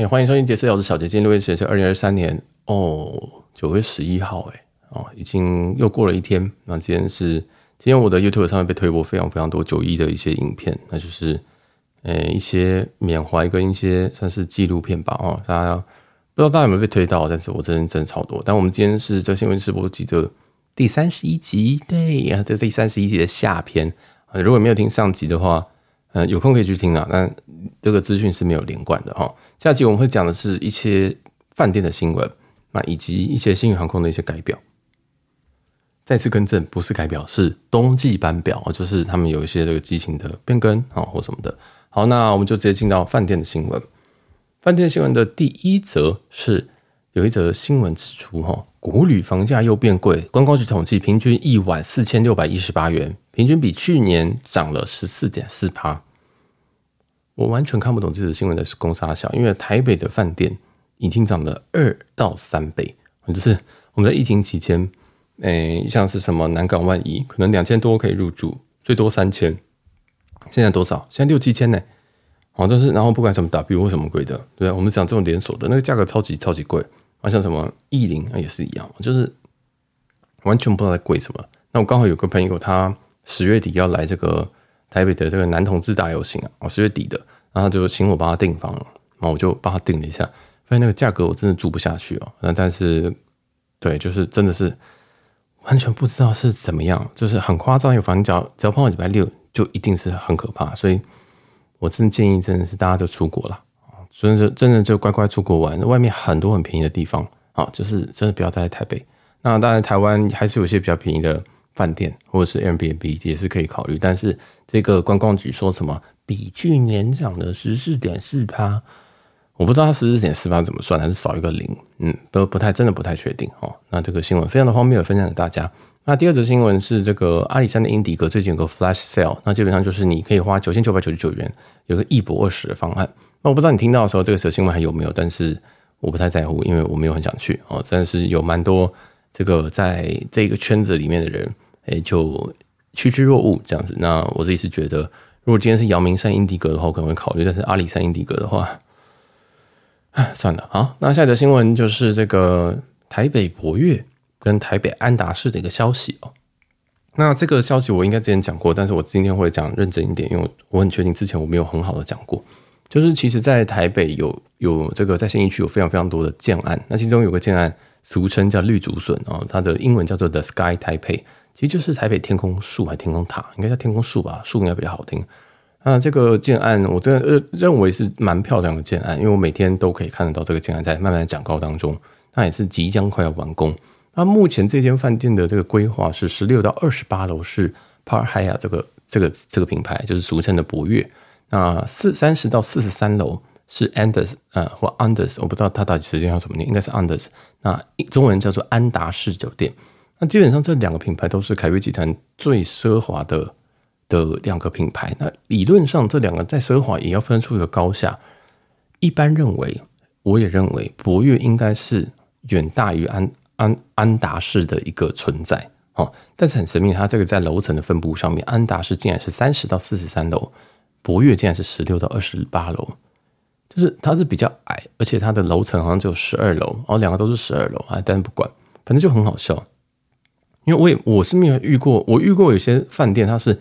也、欢迎收听杰斯聊的小杰，今天六月十是二零二三年哦九月十一号，哎哦，已经又过了一天。那今天是今天我的 YouTube 上面被推播非常非常多九一的一些影片，那就是呃、一些缅怀跟一些算是纪录片吧哦，大家不知道大家有没有被推到，但是我真的真的超多。但我们今天是这新闻直播集的第三十一集，对呀，这第三十一集的下篇啊，如果没有听上集的话。嗯，有空可以去听啊，但这个资讯是没有连贯的哈。下集我们会讲的是一些饭店的新闻，那以及一些新宇航空的一些改表。再次更正，不是改表，是冬季班表，就是他们有一些这个机型的变更啊或什么的。好，那我们就直接进到饭店的新闻。饭店新闻的第一则是有一则新闻指出，哈，国旅房价又变贵，观光局统计，平均一晚四千六百一十八元。平均比去年涨了十四点四趴，我完全看不懂这则新闻的是公杀小，因为台北的饭店已经涨了二到三倍，就是我们在疫情期间，诶、像是什么南港万怡，可能两千多可以入住，最多三千，现在多少？现在六七千呢？好，就是然后不管什么 W 或什么贵的，对，我们讲这种连锁的那个价格超级超级贵，好像什么意林也是一样，就是完全不知道在贵什么。那我刚好有个朋友他。十月底要来这个台北的这个男同志大游行啊，哦，十月底的，然后就请我帮他订房，然后我就帮他订了一下，发现那个价格我真的住不下去哦。那但是，对，就是真的是完全不知道是怎么样，就是很夸张。有房间只要只要碰到礼拜六，就一定是很可怕。所以我真的建议，真的是大家都出国了，真的真的就乖乖出国玩。外面很多很便宜的地方啊，就是真的不要待在台北。那当然，台湾还是有些比较便宜的。饭店或者是 Airbnb 也是可以考虑，但是这个观光局说什么比去年涨了十四点四趴，我不知道它十四点四趴怎么算，还是少一个零，嗯，都不太真的不太确定哦。那这个新闻非常的荒谬，分享给大家。那第二则新闻是这个阿里山的英迪格最近有个 Flash Sale，那基本上就是你可以花九千九百九十九元有个一博二十的方案。那我不知道你听到的时候这个则新闻还有没有，但是我不太在乎，因为我没有很想去哦。但是有蛮多这个在这个圈子里面的人。诶，就趋之若鹜这样子。那我自己是觉得，如果今天是姚明山英迪格的话，我可能会考虑；但是阿里山英迪格的话，唉，算了。好，那下一则新闻就是这个台北博悦跟台北安达仕的一个消息哦。那这个消息我应该之前讲过，但是我今天会讲认真一点，因为我很确定之前我没有很好的讲过。就是其实，在台北有有这个在信义区有非常非常多的建案，那其中有个建案俗称叫绿竹笋哦，它的英文叫做 The Sky Taipei。其实就是台北天空树还天空塔，应该叫天空树吧，树应该比较好听。那这个建案，我真的认为是蛮漂亮的建案，因为我每天都可以看得到这个建案在慢慢的长高当中，那也是即将快要完工。那目前这间饭店的这个规划是十六到二十八楼是 Park Hyatt 这个这个这个品牌，就是俗称的博悦。那四三十到四十三楼是 Anders 呃或 Andaz，我不知道它到底实际上什么念，应该是 Anders。那中文叫做安达仕酒店。那基本上这两个品牌都是凯悦集团最奢华的的两个品牌。那理论上这两个再奢华也要分出一个高下。一般认为，我也认为博悦应该是远大于安安安达仕的一个存在。哦，但是很神秘，它这个在楼层的分布上面，安达仕竟然是三十到四十三楼，博悦竟然是十六到二十八楼，就是它是比较矮，而且它的楼层好像只有十二楼，哦，两个都是十二楼啊，但是不管，反正就很好笑。因为我也我是没有遇过，我遇过有些饭店，它是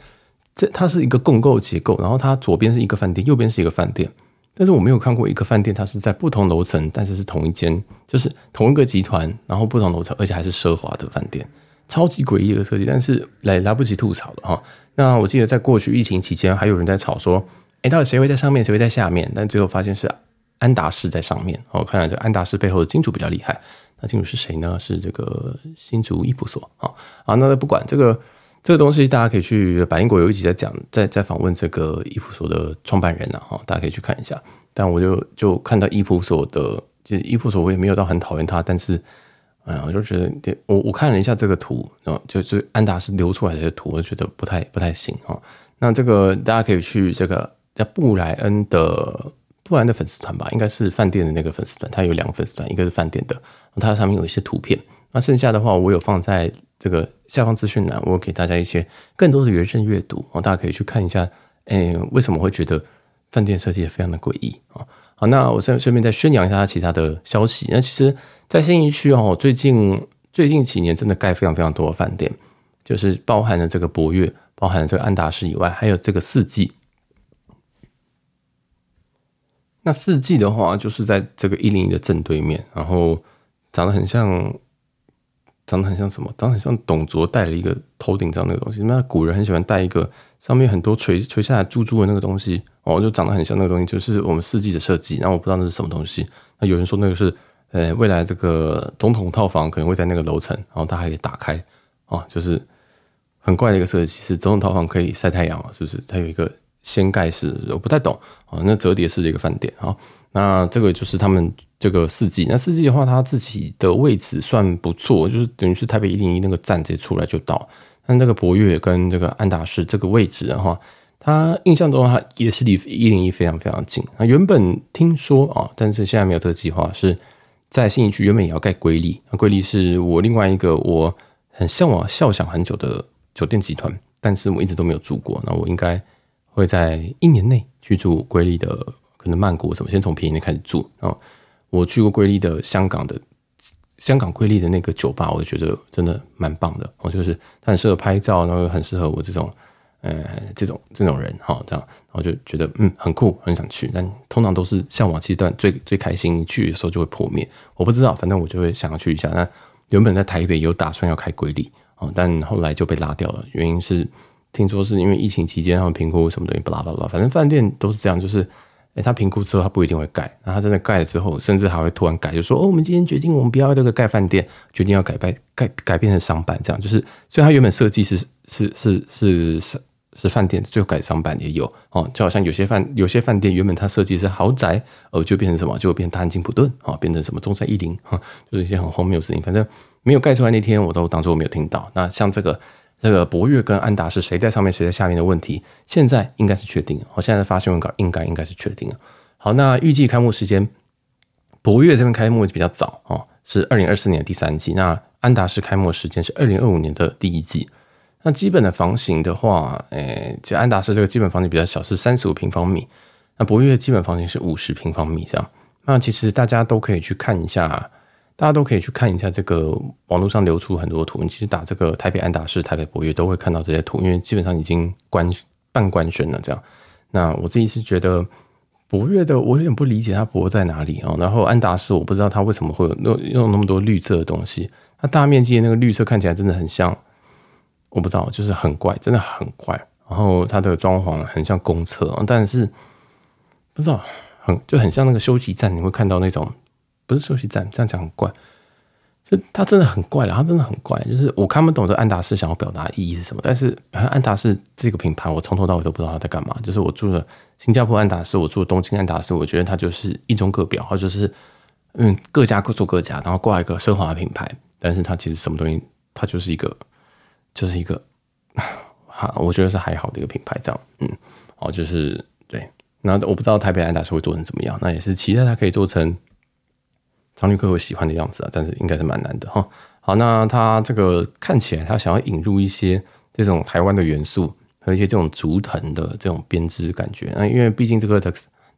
这它是一个共构结构，然后它左边是一个饭店，右边是一个饭店，但是我没有看过一个饭店，它是在不同楼层，但是是同一间，就是同一个集团，然后不同楼层，而且还是奢华的饭店，超级诡异的设计，但是来来不及吐槽了哈。那我记得在过去疫情期间，还有人在吵说，哎，到底谁会在上面，谁会在下面？但最后发现是安达仕在上面，哦，看来这安达仕背后的金主比较厉害。那金主是谁呢？是这个新竹伊普所啊啊！那不管这个这个东西，大家可以去百灵果有一集在讲，在在访问这个伊普所的创办人呢哈，大家可以去看一下。但我就就看到伊普所的，就是衣服所，我也没有到很讨厌他，但是嗯，我就觉得我我看了一下这个图，然后就是安达仕流出来的图，我觉得不太不太行哈。那这个大家可以去这个在布莱恩的。布莱恩的粉丝团吧，应该是饭店的那个粉丝团，它有两个粉丝团，一个是饭店的，它上面有一些图片。那剩下的话，我有放在这个下方资讯栏，我给大家一些更多的原生阅读，大家可以去看一下。诶，为什么会觉得饭店设计也非常的诡异啊？好，那我顺顺便再宣扬一下其他的消息。那其实，在新义区哦，最近最近几年真的盖非常非常多的饭店，就是包含了这个博悦，包含了这个安达仕以外，还有这个四季。那四季的话，就是在这个一零一的正对面，然后长得很像，长得很像什么？长得很像董卓戴了一个头顶上那个东西。那古人很喜欢戴一个上面很多垂垂下来珠珠的那个东西，哦，就长得很像那个东西，就是我们四季的设计。然后我不知道那是什么东西。那有人说那个是，呃，未来这个总统套房可能会在那个楼层，然后它还可以打开，哦，就是很怪的一个设计。是总统套房可以晒太阳了，是不是？它有一个。掀盖式，我不太懂啊。那折叠式的一个饭店啊，那这个就是他们这个四季。那四季的话，它自己的位置算不错，就是等于是台北一零一那个站直接出来就到。但这个博悦跟这个安达仕这个位置的话，它印象中它也是离一零一非常非常近。那原本听说啊，但是现在没有这个计划，是在信义区原本也要盖瑰丽。瑰丽是我另外一个我很向往、笑想很久的酒店集团，但是我一直都没有住过。那我应该。会在一年内去住瑰丽的，可能曼谷什么，先从便宜的开始住。然后我去过瑰丽的香港的香港瑰丽的那个酒吧，我就觉得真的蛮棒的。我就是它很适合拍照，然后很适合我这种呃这种这种人哈，这样，然后就觉得嗯很酷，很想去。但通常都是向往阶段最最开心，去的时候就会破灭。我不知道，反正我就会想要去一下。那原本在台北有打算要开瑰丽哦，但后来就被拉掉了，原因是。听说是因为疫情期间他们评估什么东西，巴拉巴拉，反正饭店都是这样，就是，诶他评估之后他不一定会盖，那他真的盖了之后，甚至还会突然改，就说哦，我们今天决定我们不要这个盖饭店，决定要改变改改变成商办，这样就是，所以他原本设计是是是是是是饭店，最后改商办也有哦，就好像有些饭有些饭店原本它设计是豪宅，哦，就变成什么，就变大安金普顿啊，变成什么中山一零哈，就是一些很荒谬的事情，反正没有盖出来那天我都当做我没有听到。那像这个。这个博越跟安达是谁在上面谁在下面的问题，现在应该是确定了。我现在发新闻稿应该应该是确定了。好，那预计开幕时间，博越这边开幕比较早哦，是二零二四年的第三季。那安达仕开幕时间是二零二五年的第一季。那基本的房型的话，诶，就安达仕这个基本房型比较小，是三十五平方米。那博越基本房型是五十平方米这样。那其实大家都可以去看一下。大家都可以去看一下这个网络上流出很多图，你其实打这个台北安达仕、台北博悦都会看到这些图，因为基本上已经官半官宣了这样。那我自己是觉得博悦的，我有点不理解它博在哪里哦。然后安达仕，我不知道它为什么会有用用那么多绿色的东西，它大面积的那个绿色看起来真的很像，我不知道，就是很怪，真的很怪。然后它的装潢很像公厕，但是不知道很就很像那个休息站，你会看到那种。不是休息站，这样讲很怪。就他真的很怪了，他真的很怪。就是我看不懂这安达仕想要表达的意义是什么。但是安达仕这个品牌，我从头到尾都不知道他在干嘛。就是我住了新加坡安达仕，我住了东京安达仕，我觉得它就是一中各表，或者就是嗯各家各做各家，然后挂一个奢华品牌。但是它其实什么东西，它就是一个就是一个哈，我觉得是还好的一个品牌。这样嗯哦，就是对。那我不知道台北安达仕会做成怎么样，那也是期待它可以做成。常旅客会喜欢的样子啊，但是应该是蛮难的哈。好，那他这个看起来他想要引入一些这种台湾的元素和一些这种竹藤的这种编织感觉。那因为毕竟这个的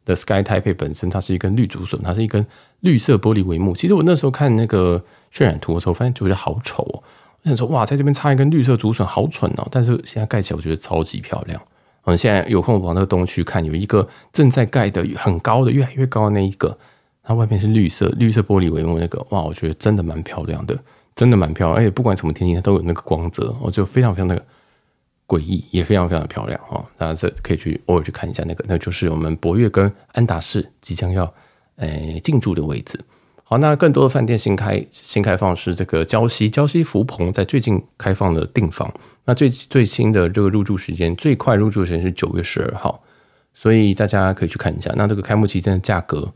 The Sky Taipei 本身它是一根绿竹笋，它是一根绿色玻璃帷幕。其实我那时候看那个渲染图的时候，发现觉得好丑哦。我想说哇，在这边插一根绿色竹笋，好蠢哦。但是现在盖起来，我觉得超级漂亮。嗯，现在有空往那个东区看，有一个正在盖的很高的，越来越高的那一个。它外面是绿色绿色玻璃帷幕，那个哇，我觉得真的蛮漂亮的，真的蛮漂亮，而且不管什么天气，它都有那个光泽，我就非常非常的诡异，也非常非常的漂亮哈。大家这可以去偶尔去看一下那个，那就是我们博悦跟安达仕即将要诶进驻的位置。好，那更多的饭店新开新开放是这个礁溪礁溪福朋在最近开放的订房，那最最新的这个入住时间，最快入住时间是九月十二号，所以大家可以去看一下。那这个开幕期间的价格。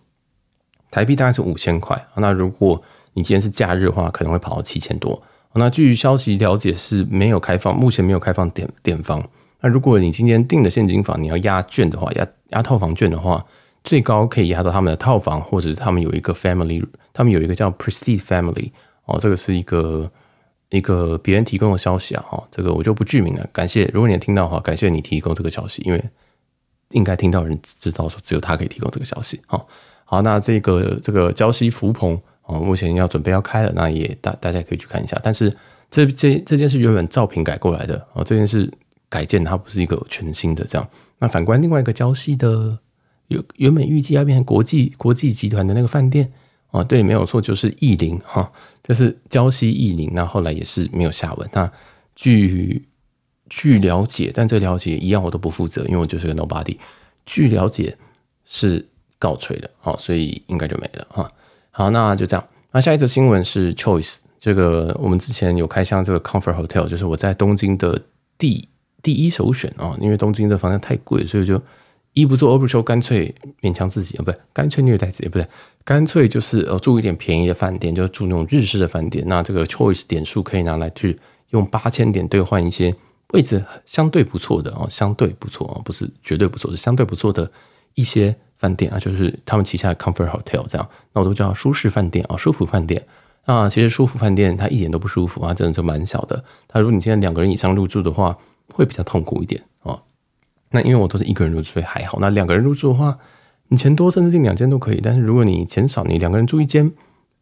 台币大概是五千块，那如果你今天是假日的话，可能会跑到七千多。那据消息了解是没有开放，目前没有开放点点房。那如果你今天订的现金房，你要押券的话，押押套房券的话，最高可以押到他们的套房，或者是他们有一个 family，他们有一个叫 Prestige Family 哦，这个是一个一个别人提供的消息啊，哈，这个我就不具名了。感谢，如果你听到的话，感谢你提供这个消息，因为应该听到人知道说只有他可以提供这个消息，好。好，那这个这个胶西福朋哦，目前要准备要开了，那也大大家可以去看一下。但是这这这件事原本照品改过来的哦，这件事改建它不是一个全新的这样。那反观另外一个胶西的，原原本预计要变成国际国际集团的那个饭店哦，对，没有错，就是逸林哈，就是胶西逸林。那后来也是没有下文。那据据了解，但这了解一样我都不负责，因为我就是个 nobody。据了解是。倒吹了，好，所以应该就没了哈。好，那就这样。那下一则新闻是 Choice，这个我们之前有开箱这个 Comfort Hotel，就是我在东京的第第一首选啊。因为东京的房价太贵，所以就一不做二不休，干脆勉强自己啊，不对，干脆虐待自己，不对，干脆就是呃住一点便宜的饭店，就住那种日式的饭店。那这个 Choice 点数可以拿来去用八千点兑换一些位置相对不错的哦，相对不错哦，不是绝对不错，是相对不错的一些。饭店啊，就是他们旗下的 Comfort Hotel 这样，那我都叫舒适饭店啊，舒服饭店。那其实舒服饭店它一点都不舒服啊，真的就蛮小的。它如果你现在两个人以上入住的话，会比较痛苦一点啊。那因为我都是一个人入住，所以还好。那两个人入住的话，你钱多甚至订两间都可以。但是如果你钱少，你两个人住一间，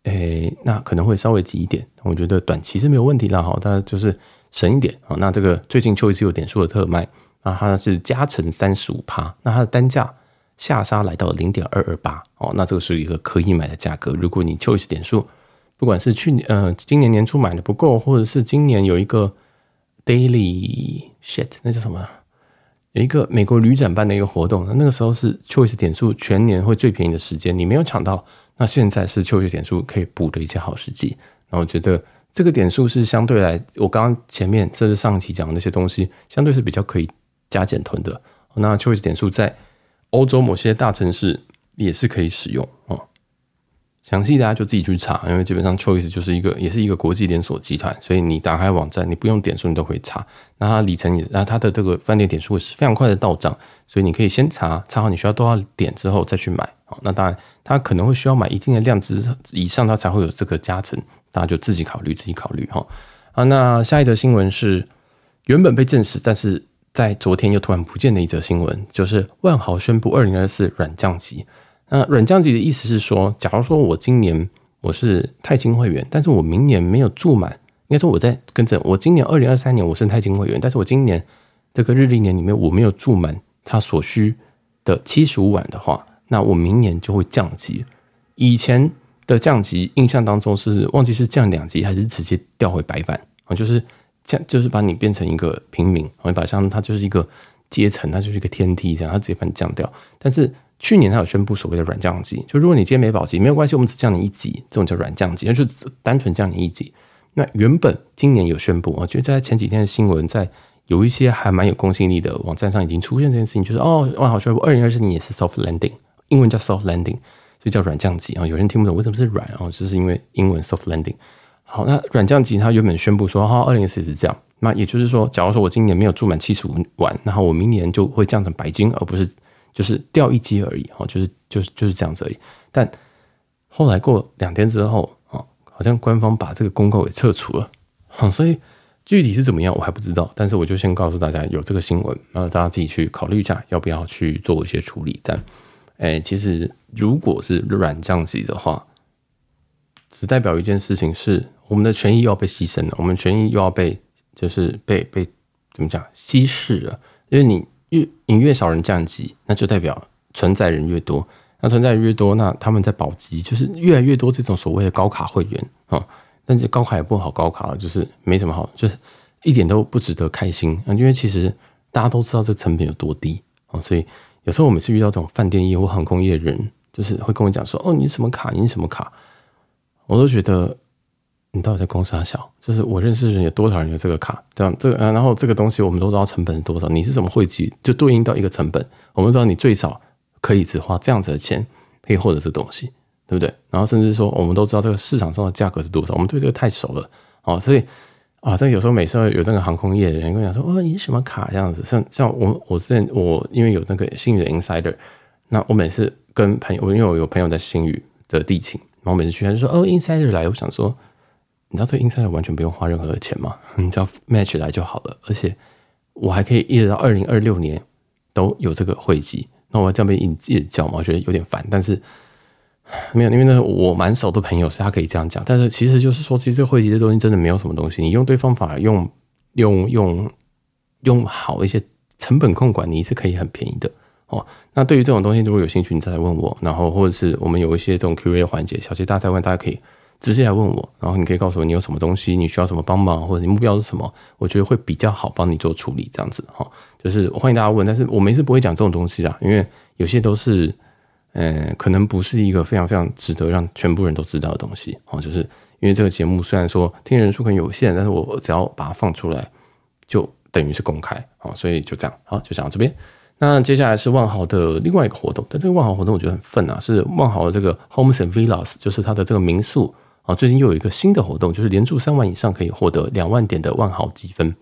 诶，那可能会稍微挤一点。我觉得短期是没有问题啦，哈，它就是省一点啊。那这个最近秋一次有点数的特卖，那它是加成三十五趴，那它的单价。下杀来到零点二二八哦，那这个是一个可以买的价格。如果你 Choice 点数，不管是去年呃今年年初买的不够，或者是今年有一个 Daily Shit 那叫什么？有一个美国旅展办的一个活动，那个时候是 Choice 点数全年会最便宜的时间，你没有抢到，那现在是 Choice 点数可以补的一些好时机。那我觉得这个点数是相对来，我刚刚前面甚至上期讲的那些东西，相对是比较可以加减囤的。那 Choice 点数在。欧洲某些大城市也是可以使用哦，详细大家就自己去查，因为基本上 Choice 就是一个，也是一个国际连锁集团，所以你打开网站，你不用点数，你都可以查。那它里程也，那它的这个饭店点数也是非常快的到账，所以你可以先查查好你需要多少点之后再去买。那当然，它可能会需要买一定的量之以上，它才会有这个加成，大家就自己考虑，自己考虑哈。啊，那下一则新闻是原本被证实，但是。在昨天又突然不见的一则新闻，就是万豪宣布二零二四软降级。那软降级的意思是说，假如说我今年我是钛金会员，但是我明年没有住满，应该说我在跟着我今年二零二三年我是钛金会员，但是我今年这个日历年里面我没有住满他所需的七十五晚的话，那我明年就会降级。以前的降级印象当中是忘记是降两级还是直接调回白板啊，就是。这样就是把你变成一个平民，我把像它就是一个阶层，它就是一个天梯这样，它直接把你降掉。但是去年它有宣布所谓的软降级，就如果你今天没保级，没有关系，我们只降你一级，这种叫软降级，那就单纯降你一级。那原本今年有宣布，我觉得在前几天的新闻，在有一些还蛮有公信力的网站上已经出现这件事情，就是哦，万豪宣布二零二四年也是 soft landing，英文叫 soft landing，所以叫软降级啊。有人听不懂为什么是软啊，就是因为英文 soft landing。好，那软降级它原本宣布说，哈，二零四是这样，那也就是说，假如说我今年没有住满七十五晚，然后我明年就会降成白金，而不是就是掉一级而已，哈，就是就是就是这样子而已。但后来过两天之后，啊，好像官方把这个公告给撤除了，好，所以具体是怎么样我还不知道，但是我就先告诉大家有这个新闻，然后大家自己去考虑一下要不要去做一些处理。但，哎，其实如果是软降级的话，只代表一件事情是。我们的权益又要被牺牲了，我们权益又要被就是被被怎么讲稀释了？因为你越你越少人降级，那就代表存在人越多，那存在人越多，那他们在保级就是越来越多这种所谓的高卡会员啊、哦，但是高卡也不好，高卡就是没什么好，就是一点都不值得开心啊，因为其实大家都知道这成本有多低啊、哦，所以有时候我每次遇到这种饭店业或航空业人，就是会跟我讲说：“哦，你什么卡？你什么卡？”我都觉得。你到底在公司还小？就是我认识的人有多少人有这个卡？这样这个，然后这个东西我们都知道成本是多少。你是怎么汇集？就对应到一个成本，我们知道你最少可以只花这样子的钱可以获得这东西，对不对？然后甚至说，我们都知道这个市场上的价格是多少。我们对这个太熟了哦，所以啊，但有时候每次有那个航空业的人跟我讲说：“哦，你什么卡？”这样子，像像我我之前我因为有那个星宇的 Insider，那我每次跟朋友，因为我有朋友在星宇的地勤，然后每次去他就说：“哦，Insider 来。”我想说。你知道这个 inside 完全不用花任何的钱吗？你只要 match 来就好了，而且我还可以一直到二零二六年都有这个汇集。那我这样被一直叫嘛，我觉得有点烦。但是没有，因为呢，我蛮熟的朋友，所以他可以这样讲。但是其实就是说，其实这个会籍的东西真的没有什么东西。你用对方法，用用用用好一些成本控管，你是可以很便宜的哦。那对于这种东西，如果有兴趣，你再来问我。然后或者是我们有一些这种 Q&A 环节，小杰大哉问，大家可以直接来问我。然后你可以告诉我你有什么东西，你需要什么帮忙，或者你目标是什么，我觉得会比较好帮你做处理。这样子哈，就是欢迎大家问。但是我们是不会讲这种东西啦，因为有些都是。呃，可能不是一个非常非常值得让全部人都知道的东西哦，就是因为这个节目虽然说听人数很有限，但是我只要把它放出来，就等于是公开哦，所以就这样，好，就讲到这边。那接下来是万豪的另外一个活动，但这个万豪活动我觉得很愤啊，是万豪的这个 Homes and Villas，就是它的这个民宿啊，最近又有一个新的活动，就是连住三万以上可以获得两万点的万豪积分。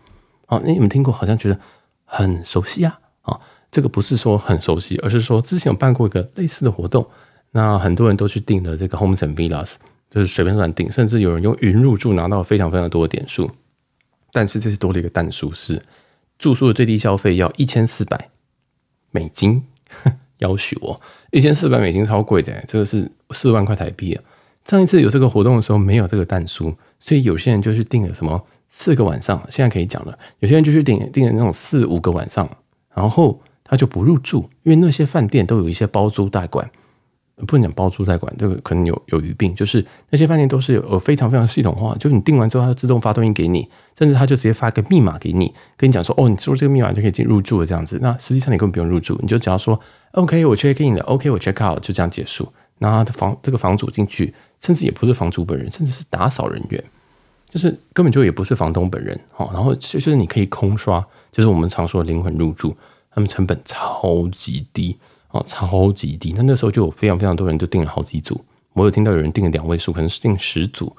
好，那你们听过？好像觉得很熟悉啊，啊。这个不是说很熟悉，而是说之前有办过一个类似的活动，那很多人都去订了这个 Homes and Villas，就是随便乱订，甚至有人用云入住拿到非常非常多的点数。但是这是多了一个蛋数，是住宿的最低消费要一千四百美金，要求哦，一千四百美金超贵的，这个是四万块台币啊。上一次有这个活动的时候没有这个但书，所以有些人就去订了什么四个晚上，现在可以讲了，有些人就去订订了那种四五个晚上，然后。他就不入住，因为那些饭店都有一些包租代管，不能讲包租代管，这个可能有有余病。就是那些饭店都是有非常非常系统化，就是你订完之后，它自动发东西给你，甚至他就直接发个密码给你，跟你讲说，哦，你输入这个密码就可以进入住了这样子。那实际上你根本不用入住，你就只要说，OK，我 check in 了，OK，我 check out，就这样结束。那他的房这个房主进去，甚至也不是房主本人，甚至是打扫人员，就是根本就也不是房东本人。哦，然后就是你可以空刷，就是我们常说的灵魂入住。他们成本超级低哦，超级低。那那时候就有非常非常多人都订了好几组。我有听到有人订了两位数，可能是订十组。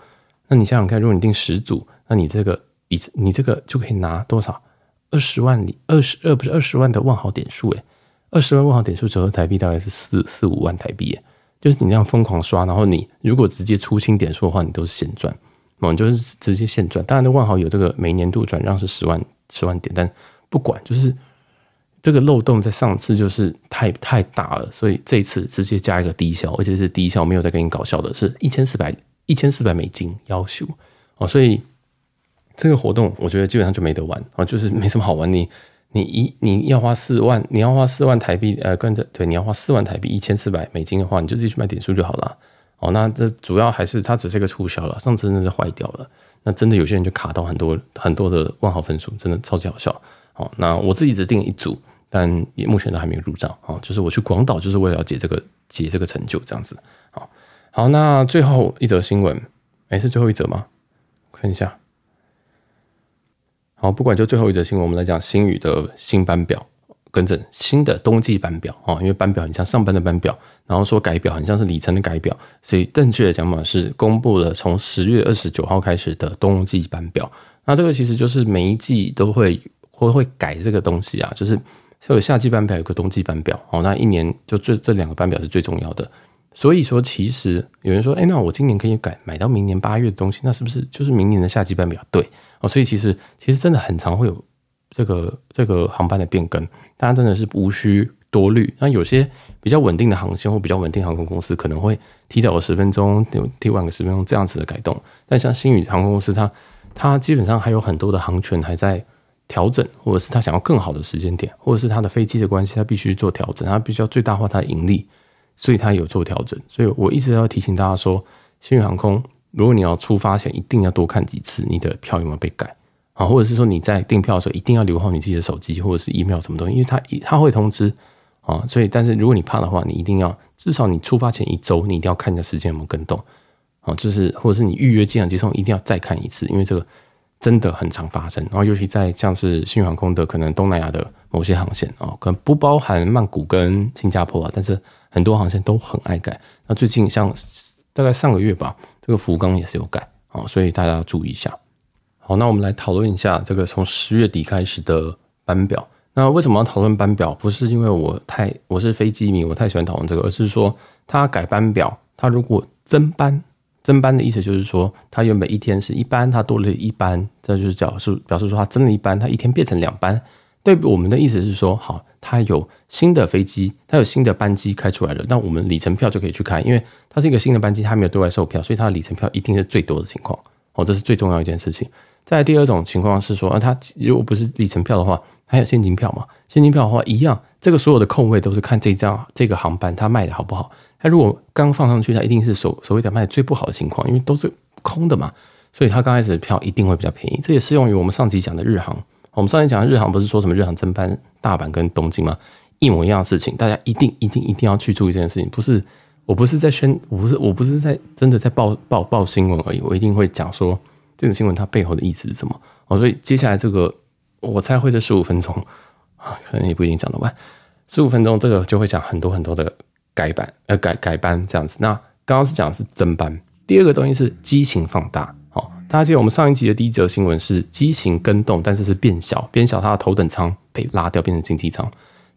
那你想想看，如果你订十组，那你这个一你这个就可以拿多少？二十万里，二十二不是二十万的万豪点数诶，二十万万豪点数折合台币大概是四四五万台币诶。就是你那样疯狂刷，然后你如果直接出清点数的话，你都是现赚，哦，就是直接现赚。当然，的万豪有这个每年度转让是十万十万点，但不管就是。这个漏洞在上次就是太太大了，所以这一次直接加一个低消，而且是低消，没有再跟你搞笑的，是一千四百一千四百美金要求哦，所以这个活动我觉得基本上就没得玩啊，就是没什么好玩。你你一你要花四万，你要花四万台币，呃，跟着对，你要花四万台币一千四百美金的话，你就自己去买点数就好了哦。那这主要还是它只是一个促销了，上次真的是坏掉了，那真的有些人就卡到很多很多的万豪分数，真的超级好笑哦。那我自己只订一组。但也目前都还没有入账啊，就是我去广岛就是为了解这个解这个成就这样子。好，好，那最后一则新闻，哎，是最后一则吗？看一下。好，不管就最后一则新闻，我们来讲新宇的新班表，跟着新的冬季班表啊，因为班表很像上班的班表，然后说改表很像是里程的改表，所以正确的讲法是公布了从十月二十九号开始的冬季班表。那这个其实就是每一季都会会会改这个东西啊，就是。就有夏季班表，有个冬季班表，哦，那一年就最这两个班表是最重要的。所以说，其实有人说，哎，那我今年可以改买到明年八月的东西，那是不是就是明年的夏季班比较？对，哦，所以其实其实真的很常会有这个这个航班的变更，大家真的是无需多虑。那有些比较稳定的航线或比较稳定航空公司可能会提早个十分钟，提晚个十分钟这样子的改动。但像星宇航空公司，它它基本上还有很多的航权还在。调整，或者是他想要更好的时间点，或者是他的飞机的关系，他必须做调整，他必须要最大化他的盈利，所以他有做调整。所以我一直要提醒大家说，新宇航空，如果你要出发前一定要多看几次你的票有没有被改啊，或者是说你在订票的时候一定要留好你自己的手机或者是 email 什么东西，因为他他会通知啊。所以，但是如果你怕的话，你一定要至少你出发前一周，你一定要看一下时间有没有更动啊，就是或者是你预约机场接送一定要再看一次，因为这个。真的很常发生，然后尤其在像是新宇航空的可能东南亚的某些航线啊，可能不包含曼谷跟新加坡啊，但是很多航线都很爱改。那最近像大概上个月吧，这个福冈也是有改啊，所以大家要注意一下。好，那我们来讨论一下这个从十月底开始的班表。那为什么要讨论班表？不是因为我太我是飞机迷，我太喜欢讨论这个，而是说它改班表，它如果增班。增班的意思就是说，它原本一天是一班，它多了一班，这就是表示表示说它增了一班，它一天变成两班。对我们的意思是说，好，它有新的飞机，它有新的班机开出来了，那我们里程票就可以去看，因为它是一个新的班机，它没有对外售票，所以它的里程票一定是最多的情况。哦，这是最重要一件事情。在第二种情况是说，啊，它如果不是里程票的话，还有现金票嘛？现金票的话一样，这个所有的空位都是看这张这个航班它卖的好不好。它如果刚放上去，它一定是所所谓的卖最不好的情况，因为都是空的嘛，所以它刚开始的票一定会比较便宜。这也适用于我们上集讲的日航。我们上集讲的日航不是说什么日航增班大阪跟东京吗？一模一样的事情，大家一定一定一定要去注意这件事情。不是，我不是在宣，我不是我不是在真的在报报报新闻而已。我一定会讲说这个新闻它背后的意思是什么。哦，所以接下来这个我猜会这十五分钟啊，可能也不一定讲得完。十五分钟这个就会讲很多很多的。改版呃改改班这样子，那刚刚是讲的是增班，第二个东西是机型放大。好，大家记得我们上一集的第一则新闻是机型跟动，但是是变小，变小它的头等舱被拉掉变成经济舱。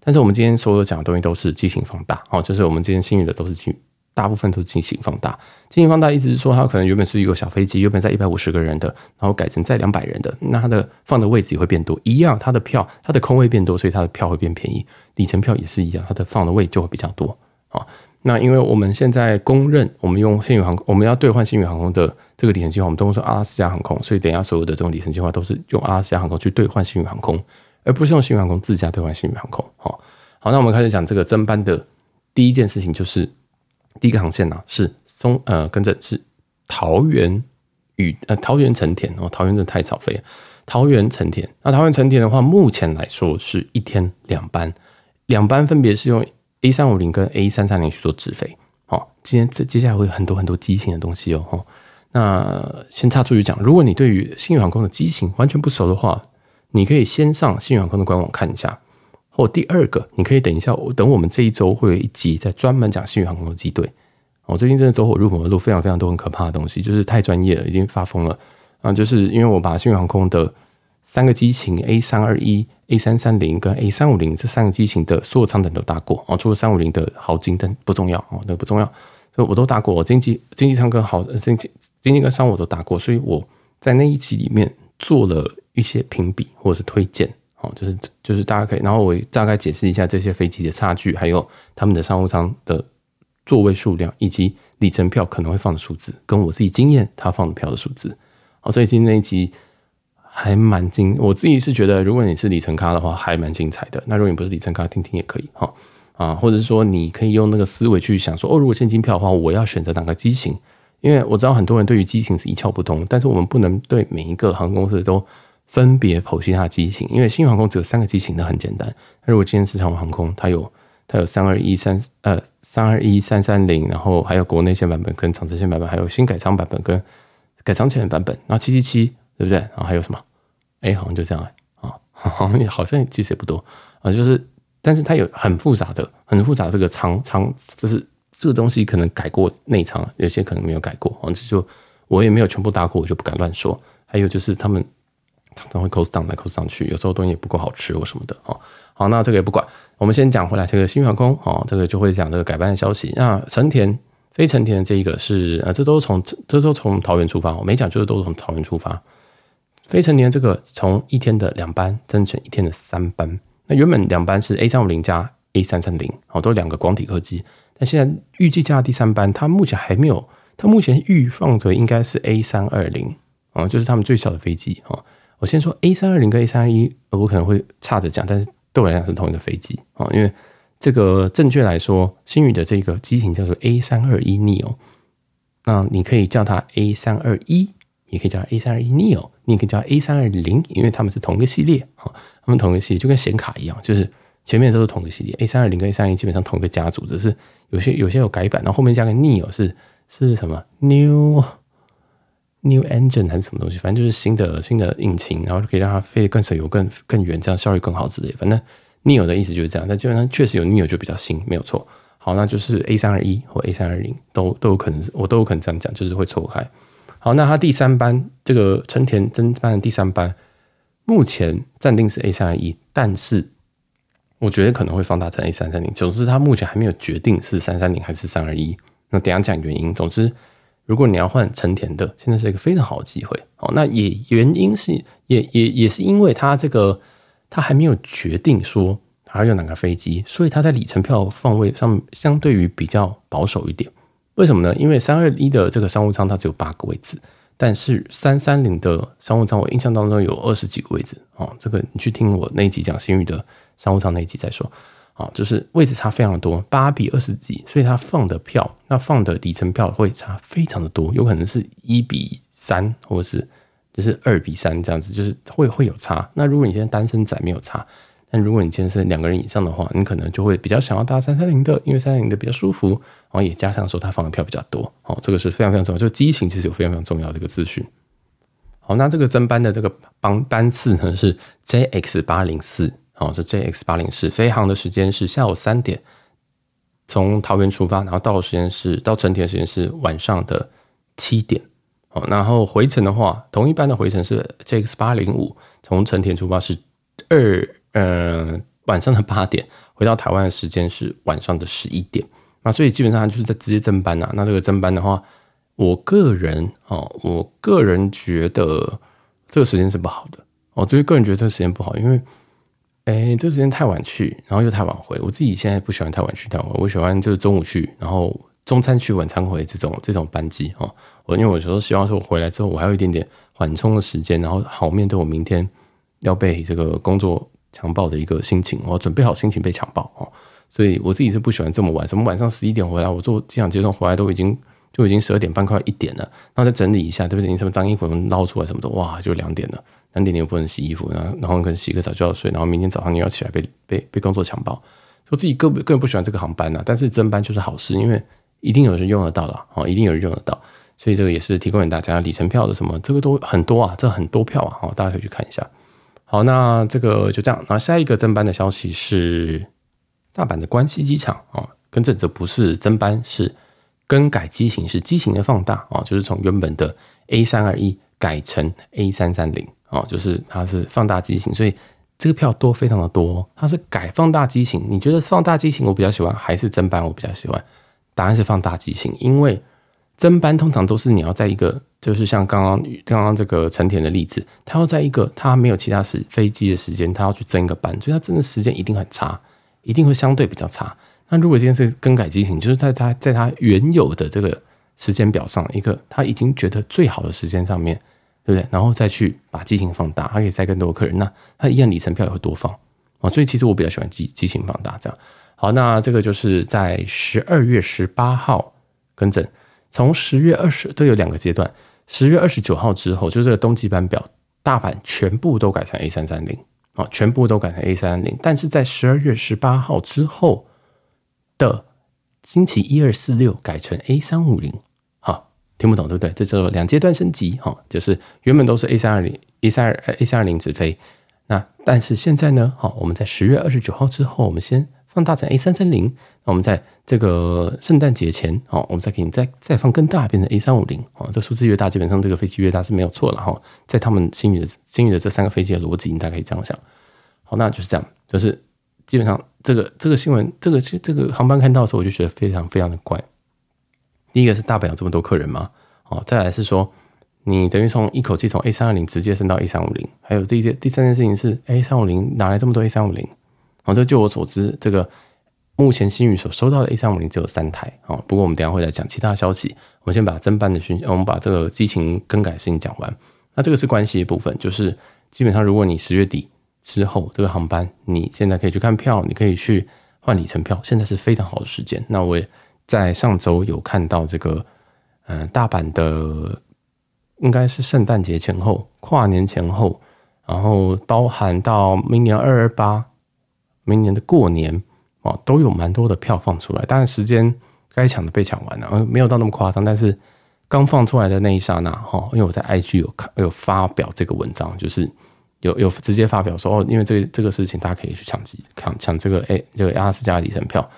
但是我们今天所有讲的东西都是机型放大，哦，就是我们今天幸运的都是机，大部分都是机型放大。机型放大意思是说，它可能原本是一个小飞机，原本在一百五十个人的，然后改成在两百人的，那它的放的位置也会变多，一样，它的票它的空位变多，所以它的票会变便宜，里程票也是一样，它的放的位就会比较多。啊，那因为我们现在公认，我们用星宇航空，我们要兑换星宇航空的这个里程计划，我们都说阿拉斯加航空，所以等一下所有的这种里程计划都是用阿拉斯加航空去兑换星宇航空，而不是用新宇航空自家兑换新宇航空。好，好，那我们开始讲这个增班的第一件事情，就是第一个航线呢、啊、是松呃，跟着是桃园与呃桃园成田哦，桃园的太草飞，桃园成田。那桃园成田的话，目前来说是一天两班，两班分别是用。A 三五零跟 A 三三零去做直飞，好，今天这接下来会有很多很多机型的东西哦。那先插出去讲，如果你对于新宇航空的机型完全不熟的话，你可以先上星宇航空的官网看一下。或第二个，你可以等一下，等我们这一周会有一集在专门讲星宇航空的机队。我最近真的走火入魔的路非常非常多很可怕的东西，就是太专业了，已经发疯了啊！就是因为我把星宇航空的三个机型 A 三二一。A 三三零跟 A 三五零这三个机型的所有舱等都搭过哦，除了三五零的豪金，但不重要哦，那不重要，所以我都搭过。经济经济舱跟豪经济经济跟商务我都搭过，所以我在那一集里面做了一些评比或者是推荐哦，就是就是大家可以，然后我大概解释一下这些飞机的差距，还有他们的商务舱的座位数量以及里程票可能会放的数字，跟我自己经验他放的票的数字。好，所以今天那一集。还蛮精，我自己是觉得，如果你是里程咖的话，还蛮精彩的。那如果你不是里程咖，听听也可以哈啊，或者是说，你可以用那个思维去想说，哦，如果现金票的话，我要选择哪个机型？因为我知道很多人对于机型是一窍不通，但是我们不能对每一个航空公司都分别剖析它的机型，因为新航空只有三个机型，那很简单。那如果今天是长航空，它有它有三二一三呃三二一三三零，然后还有国内线版本跟长程线版本，还有新改舱版本跟改舱前的版本，然后七七七。对不对？然后还有什么？哎，好像就这样哎啊，好像好像其实也不多啊，就是，但是它有很复杂的、很复杂这个长长，就是这个东西可能改过内舱，有些可能没有改过啊，这就我也没有全部搭过，我就不敢乱说。还有就是他们常常会 cost down 来 cost 上去，有时候东西也不够好吃或什么的啊。好，那这个也不管，我们先讲回来这个新航空哦，这个就会讲这个改班的消息。那成田飞成田这一个是啊，这都从这都从桃园出发，我没讲就是都从桃园出发。飞成田这个从一天的两班增成一天的三班，那原本两班是 A 三五零加 A 三三零，好，都两个广体客机，但现在预计加第三班，它目前还没有，它目前预放的应该是 A 三二零，啊，就是他们最小的飞机，啊，我先说 A 三二零跟 A 三二一，我可能会差着讲，但是对我来讲是同一个飞机，啊，因为这个正确来说，星宇的这个机型叫做 A 三二一 neo，那你可以叫它 A 三二一。也可以叫 A 三二一 neo，你也可以叫 A 三二零，因为它们是同一个系列，哈，它们同一个系列就跟显卡一样，就是前面都是同一个系列，A 三二零跟 A 三二一基本上同一个家族，只是有些有些有改版，然后后面加个 neo 是是什么 new new engine 还是什么东西，反正就是新的新的引擎，然后就可以让它飞得更省油、更更远，这样效率更好之类。反正 neo 的意思就是这样，但基本上确实有 neo 就比较新，没有错。好，那就是 A 三二一或 A 三二零都都有可能，我都有可能这样讲，就是会错开。好，那它第三班这个成田增班的第三班，目前暂定是 A 三二一，但是我觉得可能会放大成 A 三三零。总之，它目前还没有决定是三三零还是三二一。那等一下讲原因。总之，如果你要换成田的，现在是一个非常好的机会。好，那也原因是也也也是因为它这个它还没有决定说它还有哪个飞机，所以它在里程票放位上相对于比较保守一点。为什么呢？因为三二一的这个商务舱它只有八个位置，但是三三零的商务舱我印象当中有二十几个位置哦。这个你去听我那一集讲新宇的商务舱那一集再说。啊，就是位置差非常的多，八比二十几，所以它放的票，那放的里程票会差非常的多，有可能是一比三，或者是就是二比三这样子，就是会会有差。那如果你现在单身仔没有差，但如果你现在是两个人以上的话，你可能就会比较想要搭三三零的，因为三三零的比较舒服，然后也加上说它放的票比较多，哦，这个是非常非常重要，就机型其实有非常非常重要的一个资讯。好，那这个增班的这个班班次呢是 JX 八零四。哦，这 JX 八零四飞航的时间是下午三点，从桃园出发，然后到时间是到成田时间是晚上的七点。哦，然后回程的话，同一班的回程是 JX 八零五，从成田出发是二呃晚上的八点，回到台湾的时间是晚上的十一点。那所以基本上就是在直接增班呐。那这个增班的话，我个人哦，我个人觉得这个时间是不好的。哦，这个个人觉得这个时间不好，因为。哎，这时间太晚去，然后又太晚回。我自己现在不喜欢太晚去太晚回，我喜欢就是中午去，然后中餐去，晚餐回这种这种班机哦。我因为我有时候希望说，我回来之后我还有一点点缓冲的时间，然后好面对我明天要被这个工作强暴的一个心情，我准备好心情被强暴哦。所以我自己是不喜欢这么晚，什么晚上十一点回来，我坐机场接送回来都已经就已经十二点半快一点了，然后再整理一下，对不对？你什么脏衣服捞出来什么的，哇，就两点了。两点你又不能洗衣服，然后然后可能洗个澡就要睡，然后明天早上你要起来被被被工作强暴，我自己个个人不喜欢这个航班呐、但是增班就是好事，因为一定有人用得到的哦，一定有人用得到，所以这个也是提供给大家里程票的什么，这个都很多啊，这很多票啊，哦，大家可以去看一下。好，那这个就这样，那下一个增班的消息是大阪的关西机场啊，跟这这不是增班，是更改机型，是机型的放大啊，就是从原本的 A 三二一改成 A 三三零。哦，就是它是放大机型，所以这个票多非常的多。它是改放大机型，你觉得放大机型我比较喜欢，还是增班我比较喜欢？答案是放大机型，因为增班通常都是你要在一个，就是像刚刚刚刚这个成田的例子，它要在一个它没有其他时飞机的时间，它要去增一个班，所以它增的时间一定很差，一定会相对比较差。那如果今天是更改机型，就是在他在他原有的这个时间表上，一个他已经觉得最好的时间上面。对不对？然后再去把机型放大，他可以载更多客人，那他一样里程票也会多放啊。所以其实我比较喜欢机机型放大这样。好，那这个就是在十二月十八号更正，从十月二十都有两个阶段。十月二十九号之后，就是这个冬季班表，大阪全部都改成 A 三三零啊，全部都改成 A 三三零。但是在十二月十八号之后的星期一二四六改成 A 三五零。听不懂对不对？这叫做两阶段升级哈，就是原本都是 A 三二零、A 三二、A 三二零直飞，那但是现在呢，好，我们在十月二十九号之后，我们先放大成 A 三三零，那我们在这个圣诞节前，好，我们再给你再再放更大，变成 A 三五零，哦，这数字越大，基本上这个飞机越大是没有错了哈。在他们星宇的星宇的这三个飞机的逻辑，你大概可以这样想。好，那就是这样，就是基本上这个这个新闻，这个这个航班看到的时候，我就觉得非常非常的怪。第一个是大阪有这么多客人吗？哦，再来是说，你等于从一口气从 A 三二零直接升到 A 三五零，还有第一件第三件事情是 A 三五零哪来这么多 A 三五零？哦，这就我所知，这个目前新宇所收到的 A 三五零只有三台。哦，不过我们等下会来讲其他消息。我们先把增班的讯息，我们把这个机型更改的事情讲完。那这个是关系的部分，就是基本上如果你十月底之后这个航班，你现在可以去看票，你可以去换里程票，现在是非常好的时间。那我也。在上周有看到这个，呃，大阪的应该是圣诞节前后、跨年前后，然后包含到明年二二八，明年的过年哦，都有蛮多的票放出来。当然时间该抢的被抢完了，没有到那么夸张。但是刚放出来的那一刹那，哈，因为我在 IG 有看有发表这个文章，就是有有直接发表说，哦，因为这个这个事情，大家可以去抢机抢抢这个哎这个阿拉斯加的里程票。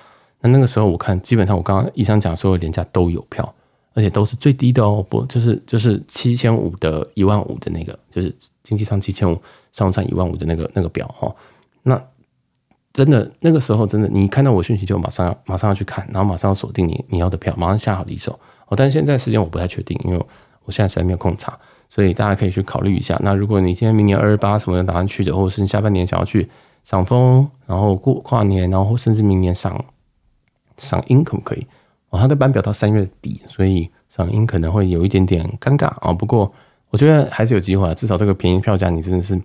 那那个时候我看，基本上我刚刚以上讲所有廉价都有票，而且都是最低的哦，不就是就是七千五的一万五的那个，就是经济舱七千五，商务舱一万五的那个那个表哈。那真的那个时候真的，你看到我讯息就马上要马上要去看，然后马上要锁定你你要的票，马上下好离手哦。但是现在时间我不太确定，因为我现在实在没有空查，所以大家可以去考虑一下。那如果你今天明年二十八什么的打算去的，或者是你下半年想要去。赏枫，然后过跨年，然后甚至明年赏赏樱可不可以？哦，它的班表到三月底，所以赏樱可能会有一点点尴尬啊。不过我觉得还是有机会啊，至少这个便宜票价你真的是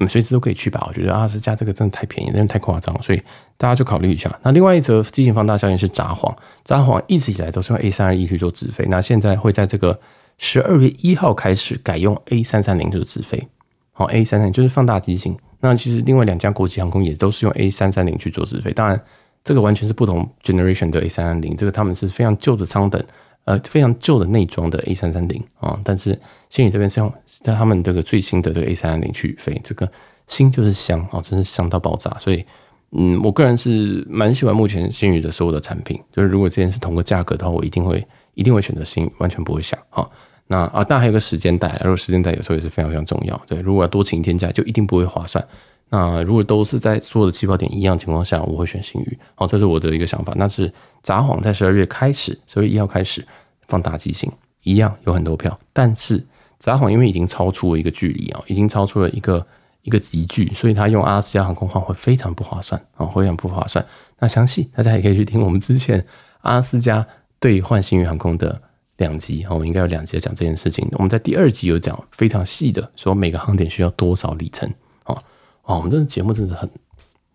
嗯随时都可以去吧。我觉得阿拉斯加这个真的太便宜，真的太夸张，所以大家就考虑一下。那另外一则激情放大效应是札幌，札幌一直以来都是用 A 三二一去做直飞，那现在会在这个十二月一号开始改用 A 三三零就是直飞。好，A 三三零就是放大机型。那其实另外两家国际航空也都是用 A 三三零去做直飞，当然。这个完全是不同 generation 的 A 三三零，这个他们是非常旧的舱等，呃，非常旧的内装的 A 三三零啊。但是星宇这边是用在他们这个最新的这个 A 三三零去飞，这个新就是香啊，真是香到爆炸。所以，嗯，我个人是蛮喜欢目前星宇的所有的产品。就是如果之前是同个价格的话，我一定会一定会选择新宇，完全不会想啊。那啊，但还有个时间带，如果时间带有时候也是非常非常重要。对，如果要多请一天假，就一定不会划算。那如果都是在所有的起跑点一样情况下，我会选星宇。好，这是我的一个想法。那是札幌在十二月开始，十二月一号开始放大机型，一样有很多票。但是札幌因为已经超出了一个距离啊，已经超出了一个一个集距，所以他用阿拉斯加航空换会非常不划算啊，会很不划算。那详细大家也可以去听我们之前阿拉斯加兑换星宇航空的两集，我们应该有两集讲这件事情。我们在第二集有讲非常细的，说每个航点需要多少里程。哦，我们这个节目真的很，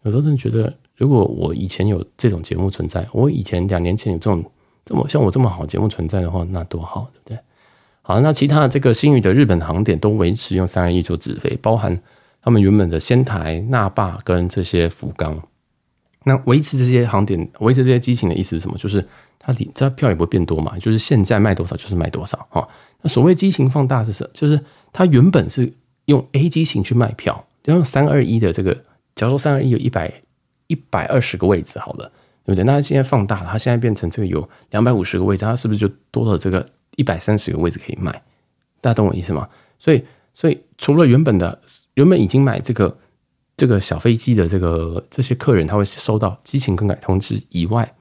有时候真的觉得，如果我以前有这种节目存在，我以前两年前有这种这么像我这么好节目存在的话，那多好，对不对？好，那其他的这个星宇的日本航点都维持用三二一做直飞，包含他们原本的仙台、那霸跟这些福冈。那维持这些航点，维持这些机型的意思是什么？就是它里这票也不会变多嘛，就是现在卖多少就是卖多少哈。那所谓激情放大是什？就是它原本是用 A 机型去卖票。用三二一的这个，假如说三二一有一百一百二十个位置，好了，对不对？那它现在放大了，它现在变成这个有两百五十个位置，它是不是就多了这个一百三十个位置可以卖？大家懂我意思吗？所以，所以除了原本的原本已经买这个这个小飞机的这个这些客人，他会收到激情更改通知以外，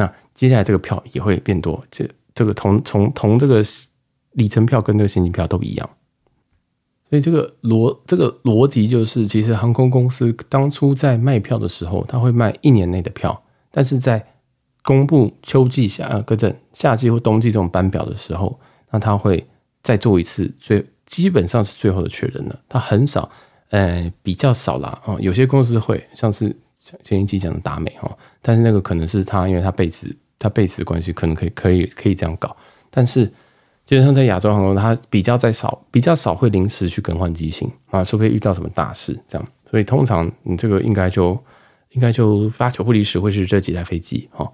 那接下来这个票也会变多。这这个同从同这个里程票跟这个现金票都一样。所以这个逻这个逻辑就是，其实航空公司当初在卖票的时候，他会卖一年内的票，但是在公布秋季夏啊，各种夏季或冬季这种班表的时候，那他会再做一次，最基本上是最后的确认了。他很少，呃，比较少啦啊。有些公司会，像是前一期讲的达美哈，但是那个可能是他，因为他贝斯他贝斯的关系，可能可以可以可以这样搞，但是。基本上在亚洲航空，它比较在少，比较少会临时去更换机型啊，除非遇到什么大事这样。所以通常你这个应该就应该就八九不离十会是这几台飞机哈。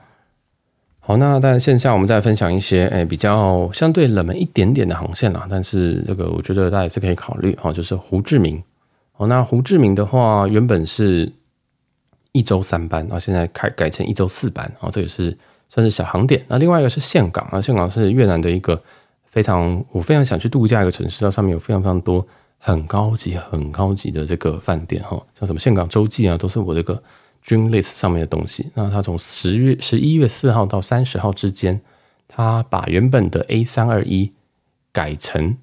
好，那当然线下我们再分享一些诶比较相对冷门一点点的航线啦，但是这个我觉得大家也是可以考虑哈，就是胡志明。哦，那胡志明的话原本是一周三班，然后现在开改成一周四班，啊，这也是算是小航点。那另外一个是岘港啊，岘港是越南的一个。非常，我非常想去度假一个城市，它上面有非常非常多很高级、很高级的这个饭店哈，像什么岘港洲际啊，都是我这个 dream list 上面的东西。那它从十月十一月四号到三十号之间，它把原本的 A 三二一改成